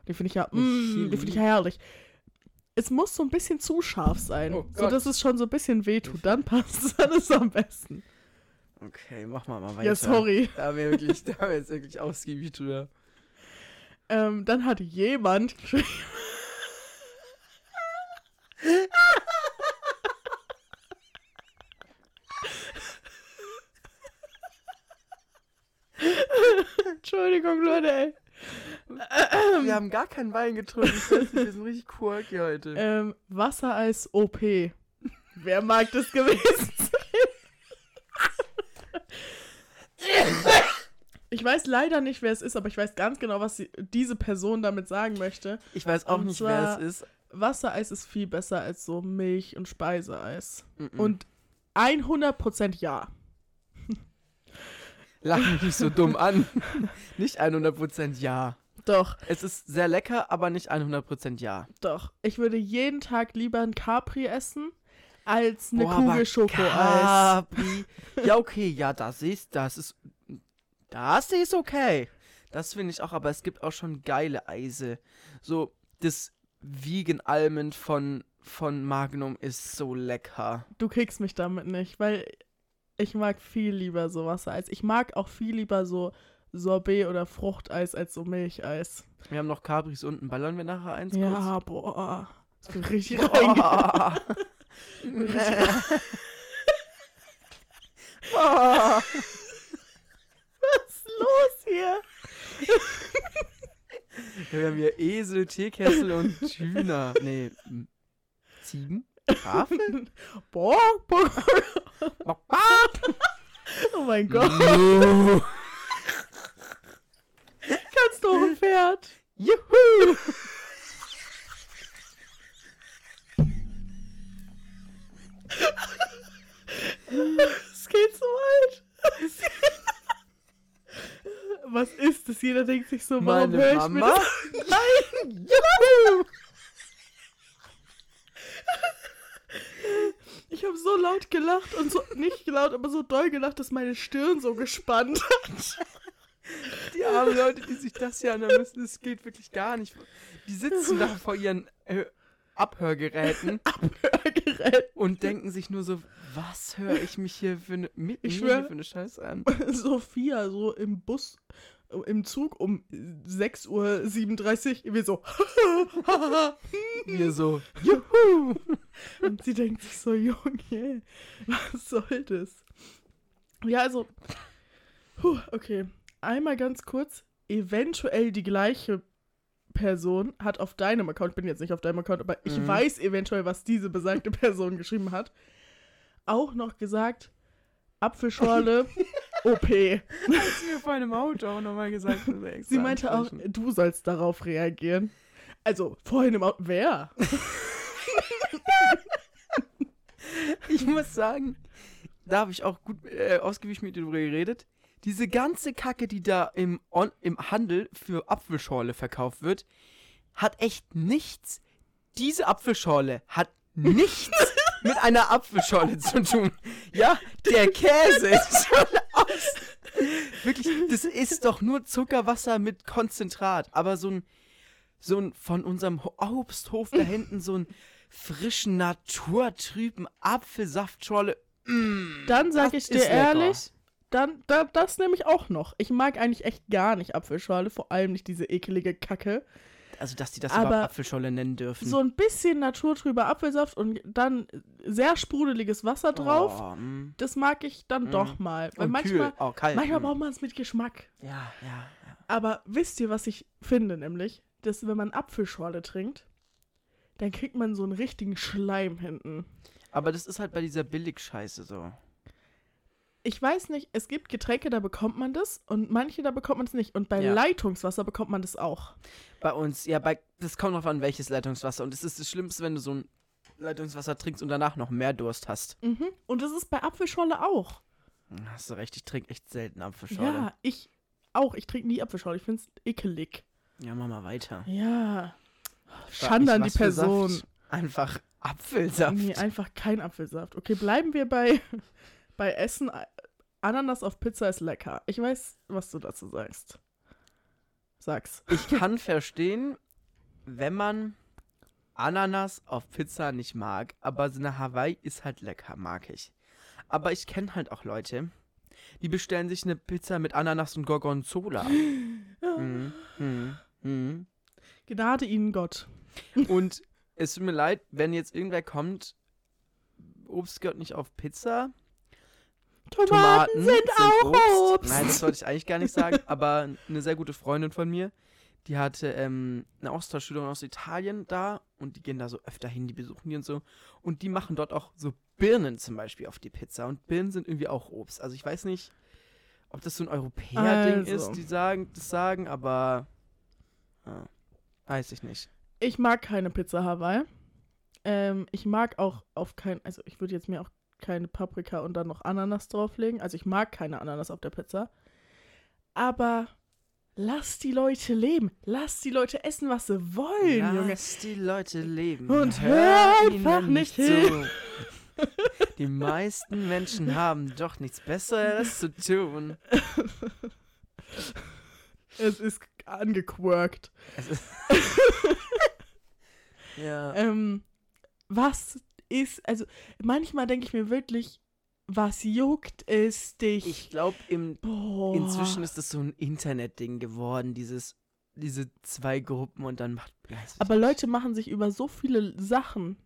Die finde ich ja, mm, die finde ich ja herrlich. Es muss so ein bisschen zu scharf sein, Oh so dass es schon so ein bisschen wehtut. Dann passt es, dann ist es am besten. Okay, mach mal mal weiter. Ja, sorry. Da haben wir wirklich, da haben wir jetzt wirklich ausgiebig drüber. Ähm, dann hat jemand geschrieben. Entschuldigung, Leute, ey. Wir haben gar keinen Wein getrunken. Ich weiß nicht, wir sind richtig quirky heute. Ähm, Wassereis OP. Wer mag das gewesen sein? Ich weiß leider nicht, wer es ist, aber ich weiß ganz genau, was sie, diese Person damit sagen möchte. Ich weiß auch und nicht, wer es ist. Wassereis ist viel besser als so Milch- und Speiseeis. Mm-mm. Und 100% ja. Lach mich nicht so dumm an. nicht 100% ja. Doch, Es ist sehr lecker, aber nicht 100% ja. doch. Ich würde jeden Tag lieber ein Capri essen, als eine Boah, Kugel Schokoeis. Capri. Ja, okay, ja, das ist, das ist, das ist okay. Das finde ich auch, aber es gibt auch schon geile Eise. So, das Vegan Almond von, von Magnum ist so lecker. Du kriegst mich damit nicht, weil ich mag viel lieber so Wassereis. Ich mag auch viel lieber so Sorbet oder Fruchteis als so Milcheis. Wir haben noch Capris unten. Ballern wir nachher eins kurz? Ja, boah. Das wird richtig. Boah. Boah. Los hier? Ja, wir haben hier Esel, Teekessel und Hühner. Nee, Ziegen? Schafe? Boah, boah. Oh mein Gott. No. Kannst du auch ein Pferd? Juhu! Es geht so weit. Was ist das? Jeder denkt sich so, warum Meine höre ich mir Mama? das? Nein! Juhu! Ich habe so laut gelacht und so, nicht laut, aber so doll gelacht, dass meine Stirn so gespannt hat. Die armen Leute, die sich das hier anhören müssen, das geht wirklich gar nicht. Die sitzen da vor ihren Abhörgeräten Gerät. und denken sich nur so, was höre ich mich hier für eine, mit Ich schwör- für eine Scheiße an? Sophia so im Bus, im Zug um 6.37 Uhr, wir so. Wir so, juhu! Und sie denkt sich so, Junge, was soll das? Ja, also, puh, okay. Einmal ganz kurz, eventuell die gleiche Person hat auf deinem Account, ich bin jetzt nicht auf deinem Account, aber ich Mhm. weiß eventuell, was diese besagte Person geschrieben hat, auch noch gesagt, Apfelschorle, OP. Hat sie mir vorhin im Auto auch nochmal gesagt. Sie meinte auch, du sollst darauf reagieren. Also, vorhin im Auto, wer? Ich muss sagen, da habe ich auch gut äh, ausgiebig mit dir drüber geredet. Diese ganze Kacke, die da im, On im Handel für Apfelschorle verkauft wird, hat echt nichts. Diese Apfelschorle hat nichts mit einer Apfelschorle zu tun. Ja, der Käse ist schon aus. Wirklich, das ist doch nur Zuckerwasser mit Konzentrat. Aber so ein, so ein von unserem Ho- Obsthof da hinten, so ein frischen, naturtrüben Apfelsaftschorle. Mm, Dann sag ich dir ist lecker. Dann, da, das nehme ich auch noch. Ich mag eigentlich echt gar nicht Apfelschorle, vor allem nicht diese ekelige Kacke. Also, dass die das Aber überhaupt Apfelschorle nennen dürfen. So ein bisschen naturtrüber Apfelsaft und dann sehr sprudeliges Wasser drauf. Oh, mm. Das mag ich dann Mm. doch mal. Weil Und manchmal, kühl. Oh, manchmal mm. braucht man es mit Geschmack. Ja, ja, ja. Aber wisst ihr, was ich finde, nämlich? Dass wenn man Apfelschorle trinkt, dann kriegt man so einen richtigen Schleim hinten. Aber das ist halt bei dieser Billigscheiße so. Ich weiß nicht, es gibt Getränke, da bekommt man das und manche, da bekommt man es nicht. Und bei Ja. Leitungswasser bekommt man das auch. Bei uns, ja, bei, das kommt drauf an, welches Leitungswasser. Und es ist das Schlimmste, wenn du so ein Leitungswasser trinkst und danach noch mehr Durst hast. Mhm. Und das ist bei Apfelschorle auch. Hm, Hast du recht, ich trinke echt selten Apfelschorle. Ja, ich auch. Ich trinke nie Apfelschorle. Ich finde es ekelig. Ja, mach mal weiter. Ja. Schande an die Person. Einfach Apfelsaft. Nee, einfach kein Apfelsaft. Okay, bleiben wir bei, bei Essen. Ananas auf Pizza ist lecker. Ich weiß, was du dazu sagst. Sag's. Ich kann verstehen, wenn man Ananas auf Pizza nicht mag, aber so eine Hawaii ist halt lecker, mag ich. Aber ich kenne halt auch Leute, die bestellen sich eine Pizza mit Ananas und Gorgonzola. mhm. Mhm. Mhm. Gnade ihnen Gott. Und es tut mir leid, wenn jetzt irgendwer kommt, Obst gehört nicht auf Pizza. Tomaten, sind, auch Obst. Nein, das wollte ich eigentlich gar nicht sagen, aber eine sehr gute Freundin von mir, die hatte ähm, eine Austauschschülerin aus Italien da und die gehen da so öfter hin, die besuchen die und so. Und die machen dort auch so Birnen zum Beispiel auf die Pizza. Und Birnen sind irgendwie auch Obst. Also ich weiß nicht, ob das so ein Europäer-Ding Also. ist, die sagen, das sagen, aber ja, weiß ich nicht. Ich mag keine Pizza Hawaii. Ähm, ich mag auch auf kein, also ich würde jetzt mir auch keine Paprika und dann noch Ananas drauflegen. Also ich mag keine Ananas auf der Pizza. Aber lass die Leute leben. Lass die Leute essen, was sie wollen, Junge. Lass die Leute leben. Und hör einfach ihnen nicht hin. zu. Die meisten Menschen haben doch nichts Besseres zu tun. Es ist angequirkt. Es ist ja. Ähm, was ist, also manchmal denke ich mir wirklich, was juckt es dich? Ich glaube, inzwischen ist das so ein Internetding geworden, dieses, diese zwei Gruppen und dann macht. Aber Leute machen sich über so viele Sachen.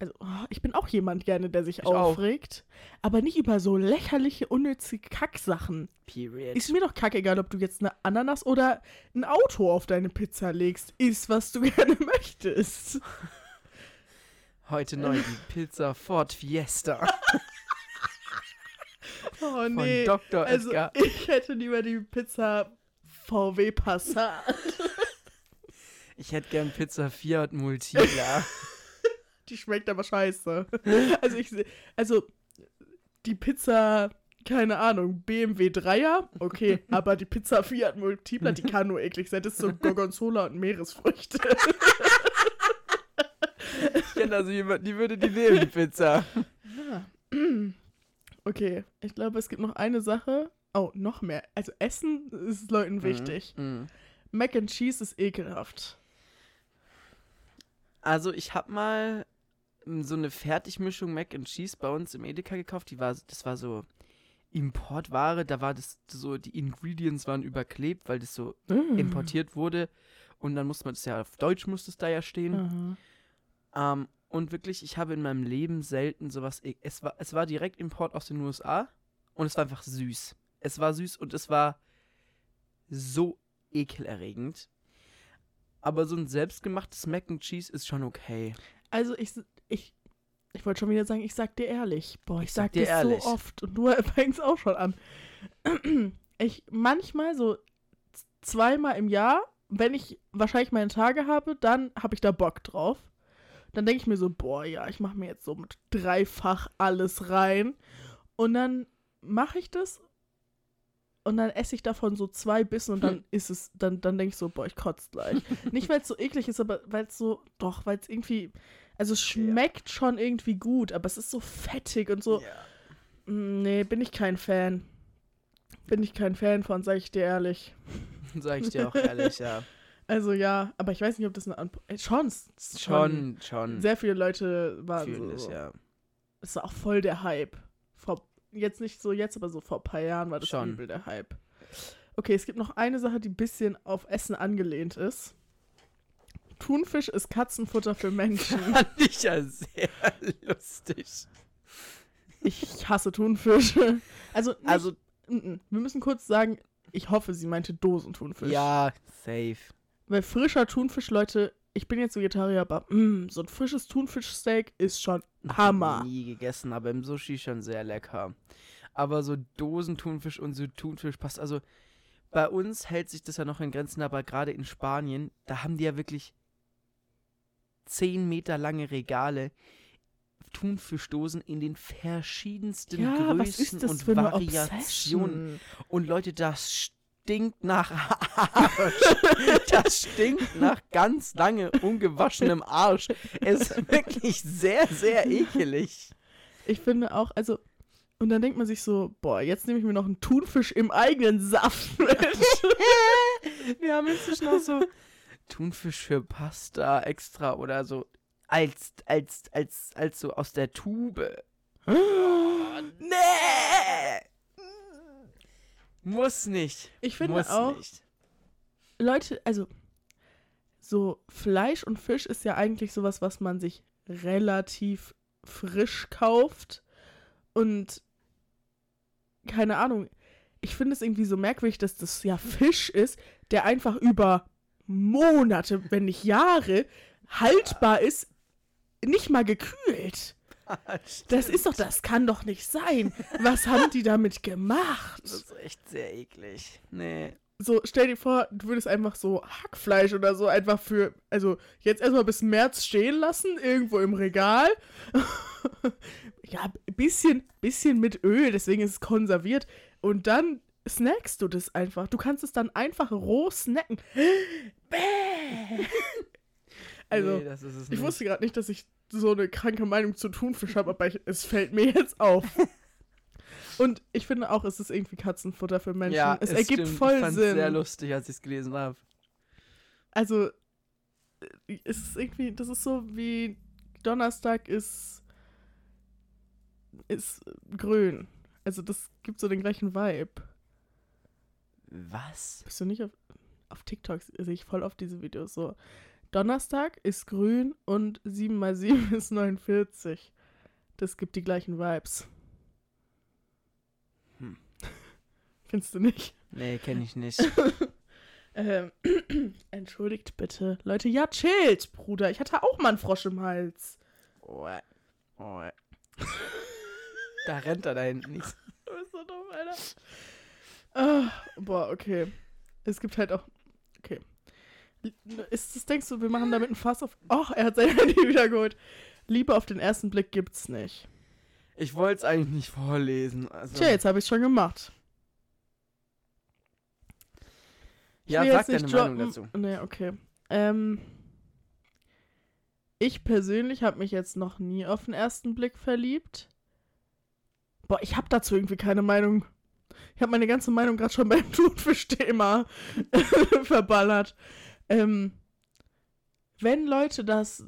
Also, oh, ich bin auch jemand gerne, der sich Ich auch. aufregt. Aber nicht über so lächerliche, unnützige Kacksachen. Period. Ist mir doch kackegal, ob du jetzt eine Ananas oder ein Auto auf deine Pizza legst. Ist, was du gerne möchtest. Heute neu die Pizza Ford Fiesta Oh von nee. Dr. Also, Edgar. ich hätte lieber die Pizza VW Passat. Ich hätte gern Pizza Fiat Multipla. Die schmeckt aber scheiße. Also ich also die Pizza, keine Ahnung, BMW 3er, okay, aber die Pizza Fiat Multipla, die kann nur eklig sein. Das ist so Gorgonzola und Meeresfrüchte. Ich kenne also jemanden, die würde die nehmen, Pizza. Okay, ich glaube, es gibt noch eine Sache, Oh, noch mehr. Also Essen ist Leuten wichtig. Mhm. Mac and Cheese ist ekelhaft. Also ich habe mal so eine Fertigmischung Mac and Cheese bei uns im Edeka gekauft. Die war, das war so Importware. Da war das so, die Ingredients waren überklebt, weil das so Mm. importiert wurde. Und dann musste man das ja auf Deutsch musste es da ja stehen. Aha. Ähm, und wirklich, ich habe in meinem Leben selten sowas. e- Es war, es war direkt Import aus den USA und es war einfach süß. Es war süß und es war so ekelerregend. Aber so ein selbstgemachtes Mac and Cheese ist schon okay. Also ich, ich, ich wollte schon wieder sagen, ich sag dir ehrlich. Boah, ich, Ich sag sag, dir dir ehrlich. so oft und du fängst auch schon an. Ich manchmal so zweimal im Jahr, wenn ich wahrscheinlich meine Tage habe, dann habe ich da Bock drauf. Dann denke ich mir so, boah, ja, ich mache mir jetzt so mit dreifach alles rein. Und dann mache ich das und dann esse ich davon so zwei Bissen und dann ist es, dann, dann denke ich so, boah, ich kotze gleich. Nicht, weil es so eklig ist, aber weil es so, doch, weil es irgendwie, also es schmeckt schon irgendwie gut, aber es ist so fettig und so. Mm, Nee, bin ich kein Fan. Bin ich kein Fan von, sag ich dir ehrlich. Sag ich dir auch ehrlich, ja. Also ja, aber ich weiß nicht, ob das eine Anp äh, schon, es Schon, schon. Sehr viele Leute waren fühlen so. das, ja. Es war auch voll der Hype. Vor, jetzt nicht so jetzt, aber so vor ein paar Jahren war das Schon. übel der Hype. Okay, es gibt noch eine Sache, die ein bisschen auf Essen angelehnt ist. Thunfisch ist Katzenfutter für Menschen. Fand ich ja sehr lustig. Ich hasse Thunfisch. Also, nicht, Also, mm, mm. wir müssen kurz sagen, ich hoffe, sie meinte Dosenthunfisch. ja, safe. Weil frischer Thunfisch, Leute, ich bin jetzt Vegetarier, aber mm, so ein frisches Thunfischsteak ist schon Hammer. Nie gegessen, aber im Sushi schon sehr lecker. Aber so Dosenthunfisch und so Thunfisch passt. Also bei uns hält sich das ja noch in Grenzen, aber gerade in Spanien, da haben die ja wirklich 10 Meter lange Regale. Thunfischdosen in den verschiedensten Ja, Größen und Variationen. Und Leute, das stinkt nach Arsch. Das stinkt nach ganz lange ungewaschenem Arsch. Es ist wirklich sehr, sehr ekelig. Ich finde auch, also, und dann denkt man sich so, boah, jetzt nehme ich mir noch einen Thunfisch im eigenen Saft mit. Wir haben inzwischen auch so Thunfisch für Pasta extra oder so als, als, als, als so aus der Tube. Nee! Muss nicht. Ich finde Muss auch, nicht. Leute, also, so Fleisch und Fisch ist ja eigentlich sowas, was man sich relativ frisch kauft. Und keine Ahnung, ich finde es irgendwie so merkwürdig, dass das ja Fisch ist, der einfach über Monate, wenn nicht Jahre, haltbar ist, nicht mal gekühlt. Das ist doch, das kann doch nicht sein. Was haben die damit gemacht? Das ist echt sehr eklig. Nee. So, stell dir vor, du würdest einfach so Hackfleisch oder so einfach für, also jetzt erstmal bis März stehen lassen, irgendwo im Regal. ja, bisschen, bisschen mit Öl, deswegen ist es konserviert. Und dann snackst du das einfach. Du kannst es dann einfach roh snacken. Bäh. Also, nee, ich wusste gerade nicht, dass ich so eine kranke Meinung zu Thunfisch habe, aber ich, es fällt mir jetzt auf. Und ich finde auch, es ist irgendwie Katzenfutter für Menschen. ja, es, ergibt stimmt. voll ich fand's Sinn. sehr lustig, als ich es gelesen habe. Also, äh, es ist irgendwie, das ist so wie Donnerstag ist, ist grün. Also, das gibt so den gleichen Vibe. Was? Bist du nicht auf, auf TikTok, sehe ich voll oft diese Videos so. Donnerstag ist grün und 7 mal 7 ist 49. Das gibt die gleichen Vibes. Hm. Findest du nicht? Nee, kenne ich nicht. Ähm, entschuldigt bitte. Leute, ja, chillt, Bruder. Ich hatte auch mal einen Frosch im Hals. Oh, oh. Da rennt er da hinten nicht. Du bist so dumm, Alter. Ah, boah, okay. Es gibt halt auch. Okay. Ist das, denkst du, wir machen damit ein Fass auf. Och, er hat sein Handy wieder geholt. Liebe auf den ersten Blick gibt's nicht. Ich wollte es eigentlich nicht vorlesen. Also, Tja, jetzt habe ich schon gemacht. Ich ja, sag deine Meinung dazu. Nee, okay. Ähm, ich persönlich habe mich jetzt noch nie auf den ersten Blick verliebt. Boah, ich habe dazu irgendwie keine Meinung. Ich habe meine ganze Meinung gerade schon beim Thunfisch-Thema verballert. Ähm, wenn Leute das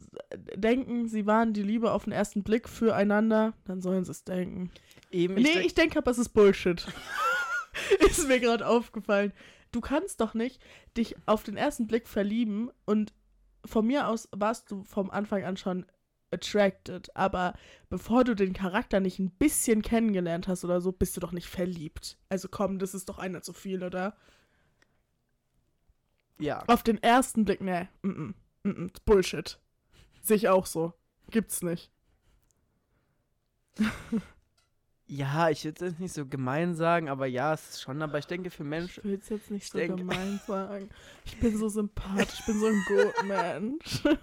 denken, sie waren die Liebe auf den ersten Blick füreinander, dann sollen sie es denken. Eben, nee, denk- ich denke aber, es ist Bullshit. ist mir gerade aufgefallen. Du kannst doch nicht dich auf den ersten Blick verlieben und von mir aus warst du vom Anfang an schon attracted, aber bevor du den Charakter nicht ein bisschen kennengelernt hast oder so, bist du doch nicht verliebt. Also komm, das ist doch einer zu viel, oder? Ja. Auf den ersten Blick, ne, mm -mm, mm -mm, Bullshit. Sehe ich auch so. Gibt's nicht. Ja, ich würde es nicht so gemein sagen, aber ja, es ist schon. Aber ich denke, für Menschen. Ich will es jetzt nicht so denk- gemein sagen. Ich bin so sympathisch, ich bin so ein gut Mensch.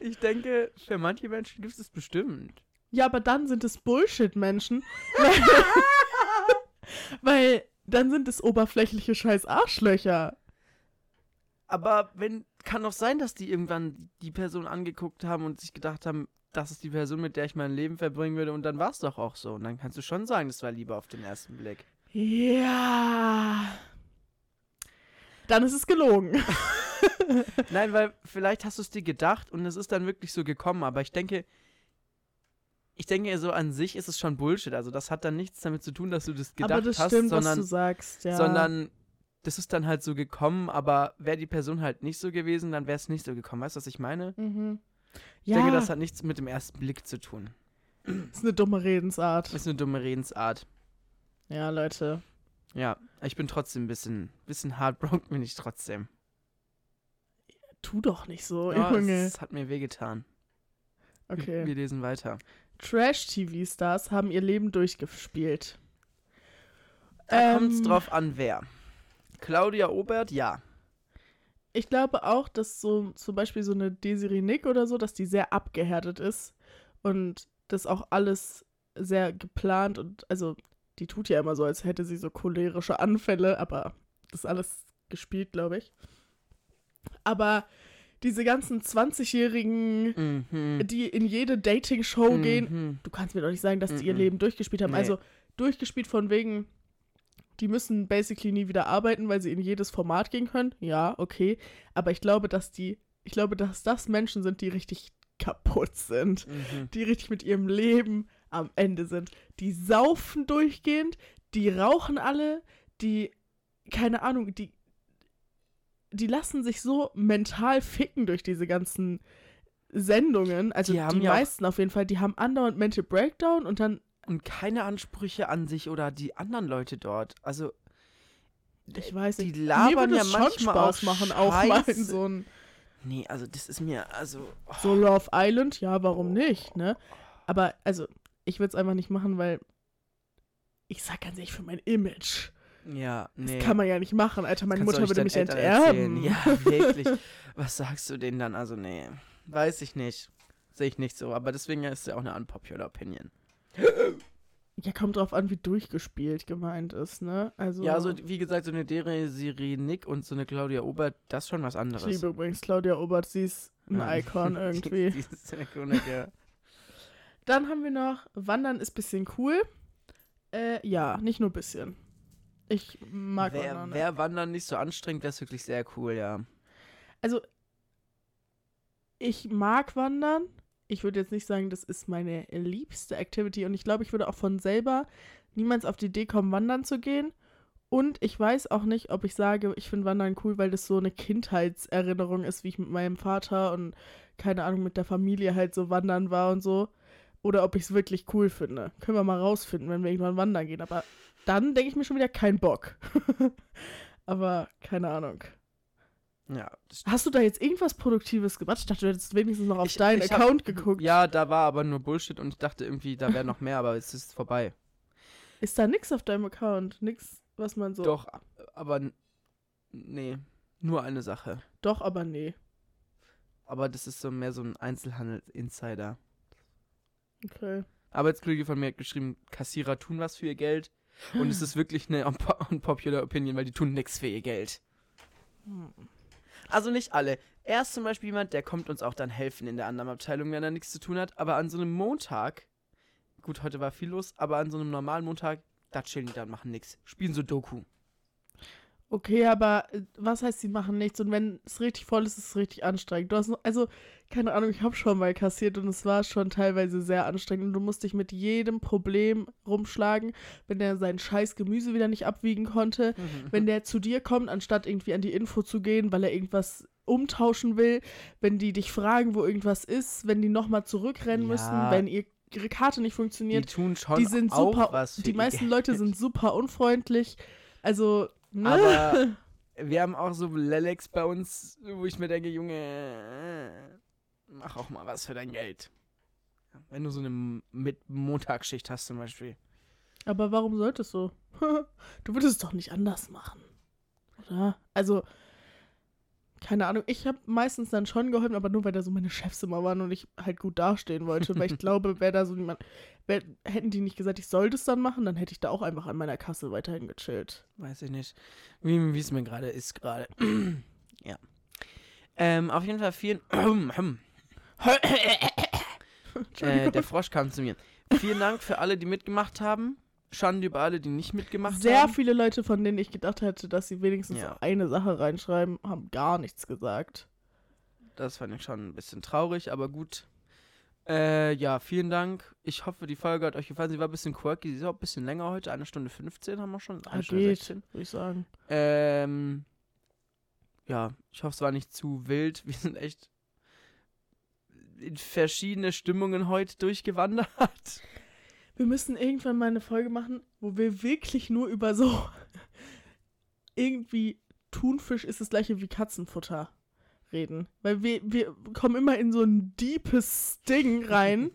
Ich denke, für manche Menschen gibt es bestimmt. Ja, aber dann sind es Bullshit-Menschen. Weil, weil dann sind es oberflächliche scheiß Arschlöcher. Aber wenn, kann doch sein, dass die irgendwann die Person angeguckt haben und sich gedacht haben, das ist die Person, mit der ich mein Leben verbringen würde und dann war es doch auch so. Und dann kannst du schon sagen, das war Liebe auf den ersten Blick. Ja. Dann ist es gelogen. Nein, weil vielleicht hast du es dir gedacht und es ist dann wirklich so gekommen, aber ich denke, ich denke, so an sich ist es schon Bullshit. Also das hat dann nichts damit zu tun, dass du das gedacht aber das hast, stimmt, was sondern, du sagst, ja. sondern das ist dann halt so gekommen, aber wäre die Person halt nicht so gewesen, dann wäre es nicht so gekommen. Weißt du, was ich meine? Mhm. Ich Ja, denke, das hat nichts mit dem ersten Blick zu tun. ist eine dumme Redensart. Das ist eine dumme Redensart. Ja, Leute. Ja, ich bin trotzdem ein bisschen, bisschen heartbroken, bin ich trotzdem. Tu doch nicht so, Ja, Junge. es hat mir wehgetan. Okay. wir lesen weiter. Trash-TV-Stars haben ihr Leben durchgespielt. Da kommt es Ähm, drauf an, wer. Claudia Obert, ja. Ich glaube auch, dass so zum Beispiel so eine Desiree Nick oder so, dass die sehr abgehärtet ist und das auch alles sehr geplant und also die tut ja immer so, als hätte sie so cholerische Anfälle, aber das ist alles gespielt, glaube ich. Aber diese ganzen 20-Jährigen, Mhm. die in jede Dating-Show gehen, Mhm. du kannst mir doch nicht sagen, dass die ihr Mhm. Leben durchgespielt haben. Nee. Also durchgespielt von wegen, die müssen basically nie wieder arbeiten, weil sie in jedes Format gehen können. Ja, okay. Aber ich glaube, dass die, ich glaube, dass das Menschen sind, die richtig kaputt sind. Mhm. Die richtig mit ihrem Leben am Ende sind. Die saufen durchgehend, die rauchen alle, die, keine Ahnung, die, die lassen sich so mental ficken durch diese ganzen Sendungen. Also Die die, ja meisten auf jeden Fall, die haben andauernd Mental Breakdown und dann, Und keine Ansprüche an sich oder die anderen Leute dort. Also, ich weiß die nicht, labern mir würde ja es schon manchmal Spaß auch machen, auch mal in Scheiße. so ein nee, also das ist mir, also, oh, so Love Island, ja, warum nicht, ne? Aber, also, ich würde es einfach nicht machen, weil ich sag ganz ehrlich, für mein Image. ja, nee. Das kann man ja nicht machen, Alter. Meine Mutter würde mich Eltern enterben. erzählen. Ja, wirklich. Was sagst du denen dann? Also, nee, weiß ich nicht. Sehe ich nicht so. Aber deswegen ist ja auch eine unpopular Opinion. Ja, kommt drauf an, wie durchgespielt gemeint ist, ne? Also, Ja, also wie gesagt, so eine Desiree Nick und so eine Claudia Obert, das ist schon was ich anderes. liebe übrigens Claudia Obert, sie ist ein Ja. Icon irgendwie. Die ist eine Ikonik, ja. Dann haben wir noch, Wandern ist bisschen cool. Äh, ja, nicht nur bisschen. Ich mag Wer, Wandern. wer Wandern nicht so anstrengend, wäre wirklich sehr cool, ja. Also, ich mag Wandern. Ich würde jetzt nicht sagen, das ist meine liebste Activity. Und ich glaube, ich würde auch von selber niemals auf die Idee kommen, wandern zu gehen. Und ich weiß auch nicht, ob ich sage, ich finde Wandern cool, weil das so eine Kindheitserinnerung ist, wie ich mit meinem Vater und keine Ahnung, mit der Familie halt so wandern war und so. Oder ob ich es wirklich cool finde. Können wir mal rausfinden, wenn wir irgendwann wandern gehen. Aber dann denke ich mir schon wieder kein Bock. Aber keine Ahnung. Ja, Hast du da jetzt irgendwas Produktives gemacht? Ich dachte, du hättest wenigstens noch auf Ich- deinen ich hab- Account geguckt. Ja, da war aber nur Bullshit und ich dachte irgendwie, da wäre noch mehr, aber es ist vorbei. Ist da nix auf deinem Account? Nix, was man so. Doch, aber nee, nur eine Sache. Doch, aber nee. Aber das ist so mehr so ein Einzelhandel-Insider. Okay. Arbeitskollege von mir hat geschrieben, Kassierer tun was für ihr Geld. Und es ist wirklich eine unpo- unpopular Opinion, weil die tun nichts für ihr Geld. Hm. Also nicht alle. Er ist zum Beispiel jemand, der kommt uns auch dann helfen in der anderen Abteilung, wenn er nichts zu tun hat. Aber an so einem Montag, gut, heute war viel los, aber an so einem normalen Montag Da chillen die dann, machen nix. Spielen so Doku. Okay, aber äh, was heißt, sie machen nichts? Und wenn es richtig voll ist, ist es richtig anstrengend. Du hast, noch- also, keine Ahnung, ich habe schon mal kassiert und es war schon teilweise sehr anstrengend. Und du musst dich mit jedem Problem rumschlagen, wenn der sein scheiß Gemüse wieder nicht abwiegen konnte. Wenn der zu dir kommt, anstatt irgendwie an die Info zu gehen, weil er irgendwas umtauschen will. Wenn die dich fragen, wo irgendwas ist. Wenn die nochmal zurückrennen Ja. müssen. Wenn ihr, ihre Karte nicht Die funktioniert. tun schon Die sind auch super. was die meisten. Leute sind super unfreundlich. Also? Aber wir haben auch so Lelex bei uns, wo ich mir denke, Junge, mach auch mal was für dein Geld. Wenn du so eine mit Montagsschicht hast zum Beispiel. Aber warum solltest du? du würdest es doch nicht anders machen. Oder? Also, keine Ahnung. Ich habe meistens dann schon geholfen, aber nur weil da so meine Chefs immer waren und ich halt gut dastehen wollte. weil ich glaube, wäre da so jemand. Wär, hätten die nicht gesagt, ich sollte es dann machen, dann hätte ich da auch einfach an meiner Kasse weiterhin gechillt. Weiß ich nicht. Wie wie es mir gerade ist gerade. ja. Ähm, auf jeden Fall vielen. äh, der Frosch kam zu mir. Vielen Dank für alle, die mitgemacht haben. Schande über alle, die nicht mitgemacht Sehr haben. viele Leute, von denen ich gedacht hätte, dass sie wenigstens Ja. eine Sache reinschreiben, haben gar nichts gesagt. Das fand ich schon ein bisschen traurig, aber gut. Äh, ja, vielen Dank. Ich hoffe, die Folge hat euch gefallen. Sie war ein bisschen quirky. Sie ist auch ein bisschen länger heute. Eine Stunde 15 haben wir schon. Eine Ah, Stunde geht, 16. würde ich sagen. Ähm, ja, ich hoffe, es war nicht zu wild. Wir sind echt in verschiedene Stimmungen heute durchgewandert. Wir müssen irgendwann mal eine Folge machen, wo wir wirklich nur über so irgendwie Thunfisch ist das gleiche wie Katzenfutter reden. Weil wir, wir kommen immer in so ein deepes Ding rein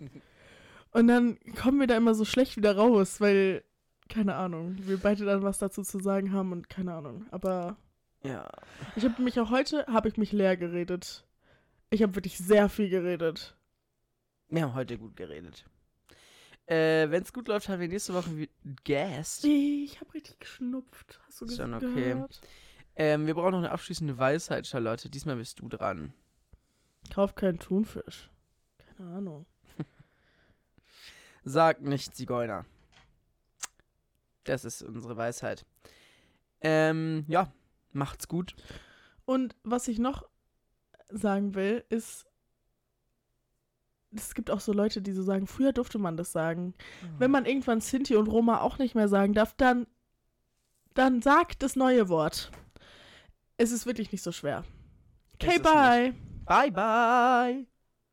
und dann kommen wir da immer so schlecht wieder raus, weil, keine Ahnung, wir beide dann was dazu zu sagen haben und keine Ahnung. Aber Ja. ich habe mich auch heute, habe ich mich leer geredet. Ich habe wirklich sehr viel geredet. Wir haben heute gut geredet. Äh, wenn es gut läuft, haben wir nächste Woche wieder Guest. Ich habe richtig geschnupft. Hast du Ist schon okay. gehört? Ähm, wir brauchen noch eine abschließende Weisheit, Charlotte. Diesmal bist du dran. Kauf keinen Thunfisch. Keine Ahnung. Sag nicht Zigeuner. Das ist unsere Weisheit. Ähm, ja, macht's gut. Und was ich noch sagen will, ist, es gibt auch so Leute, die so sagen, früher durfte man das sagen. Wenn man irgendwann Sinti und Roma auch nicht mehr sagen darf, dann, dann sagt das neue Wort. Es ist wirklich nicht so schwer. Okay, bye. Bye, bye.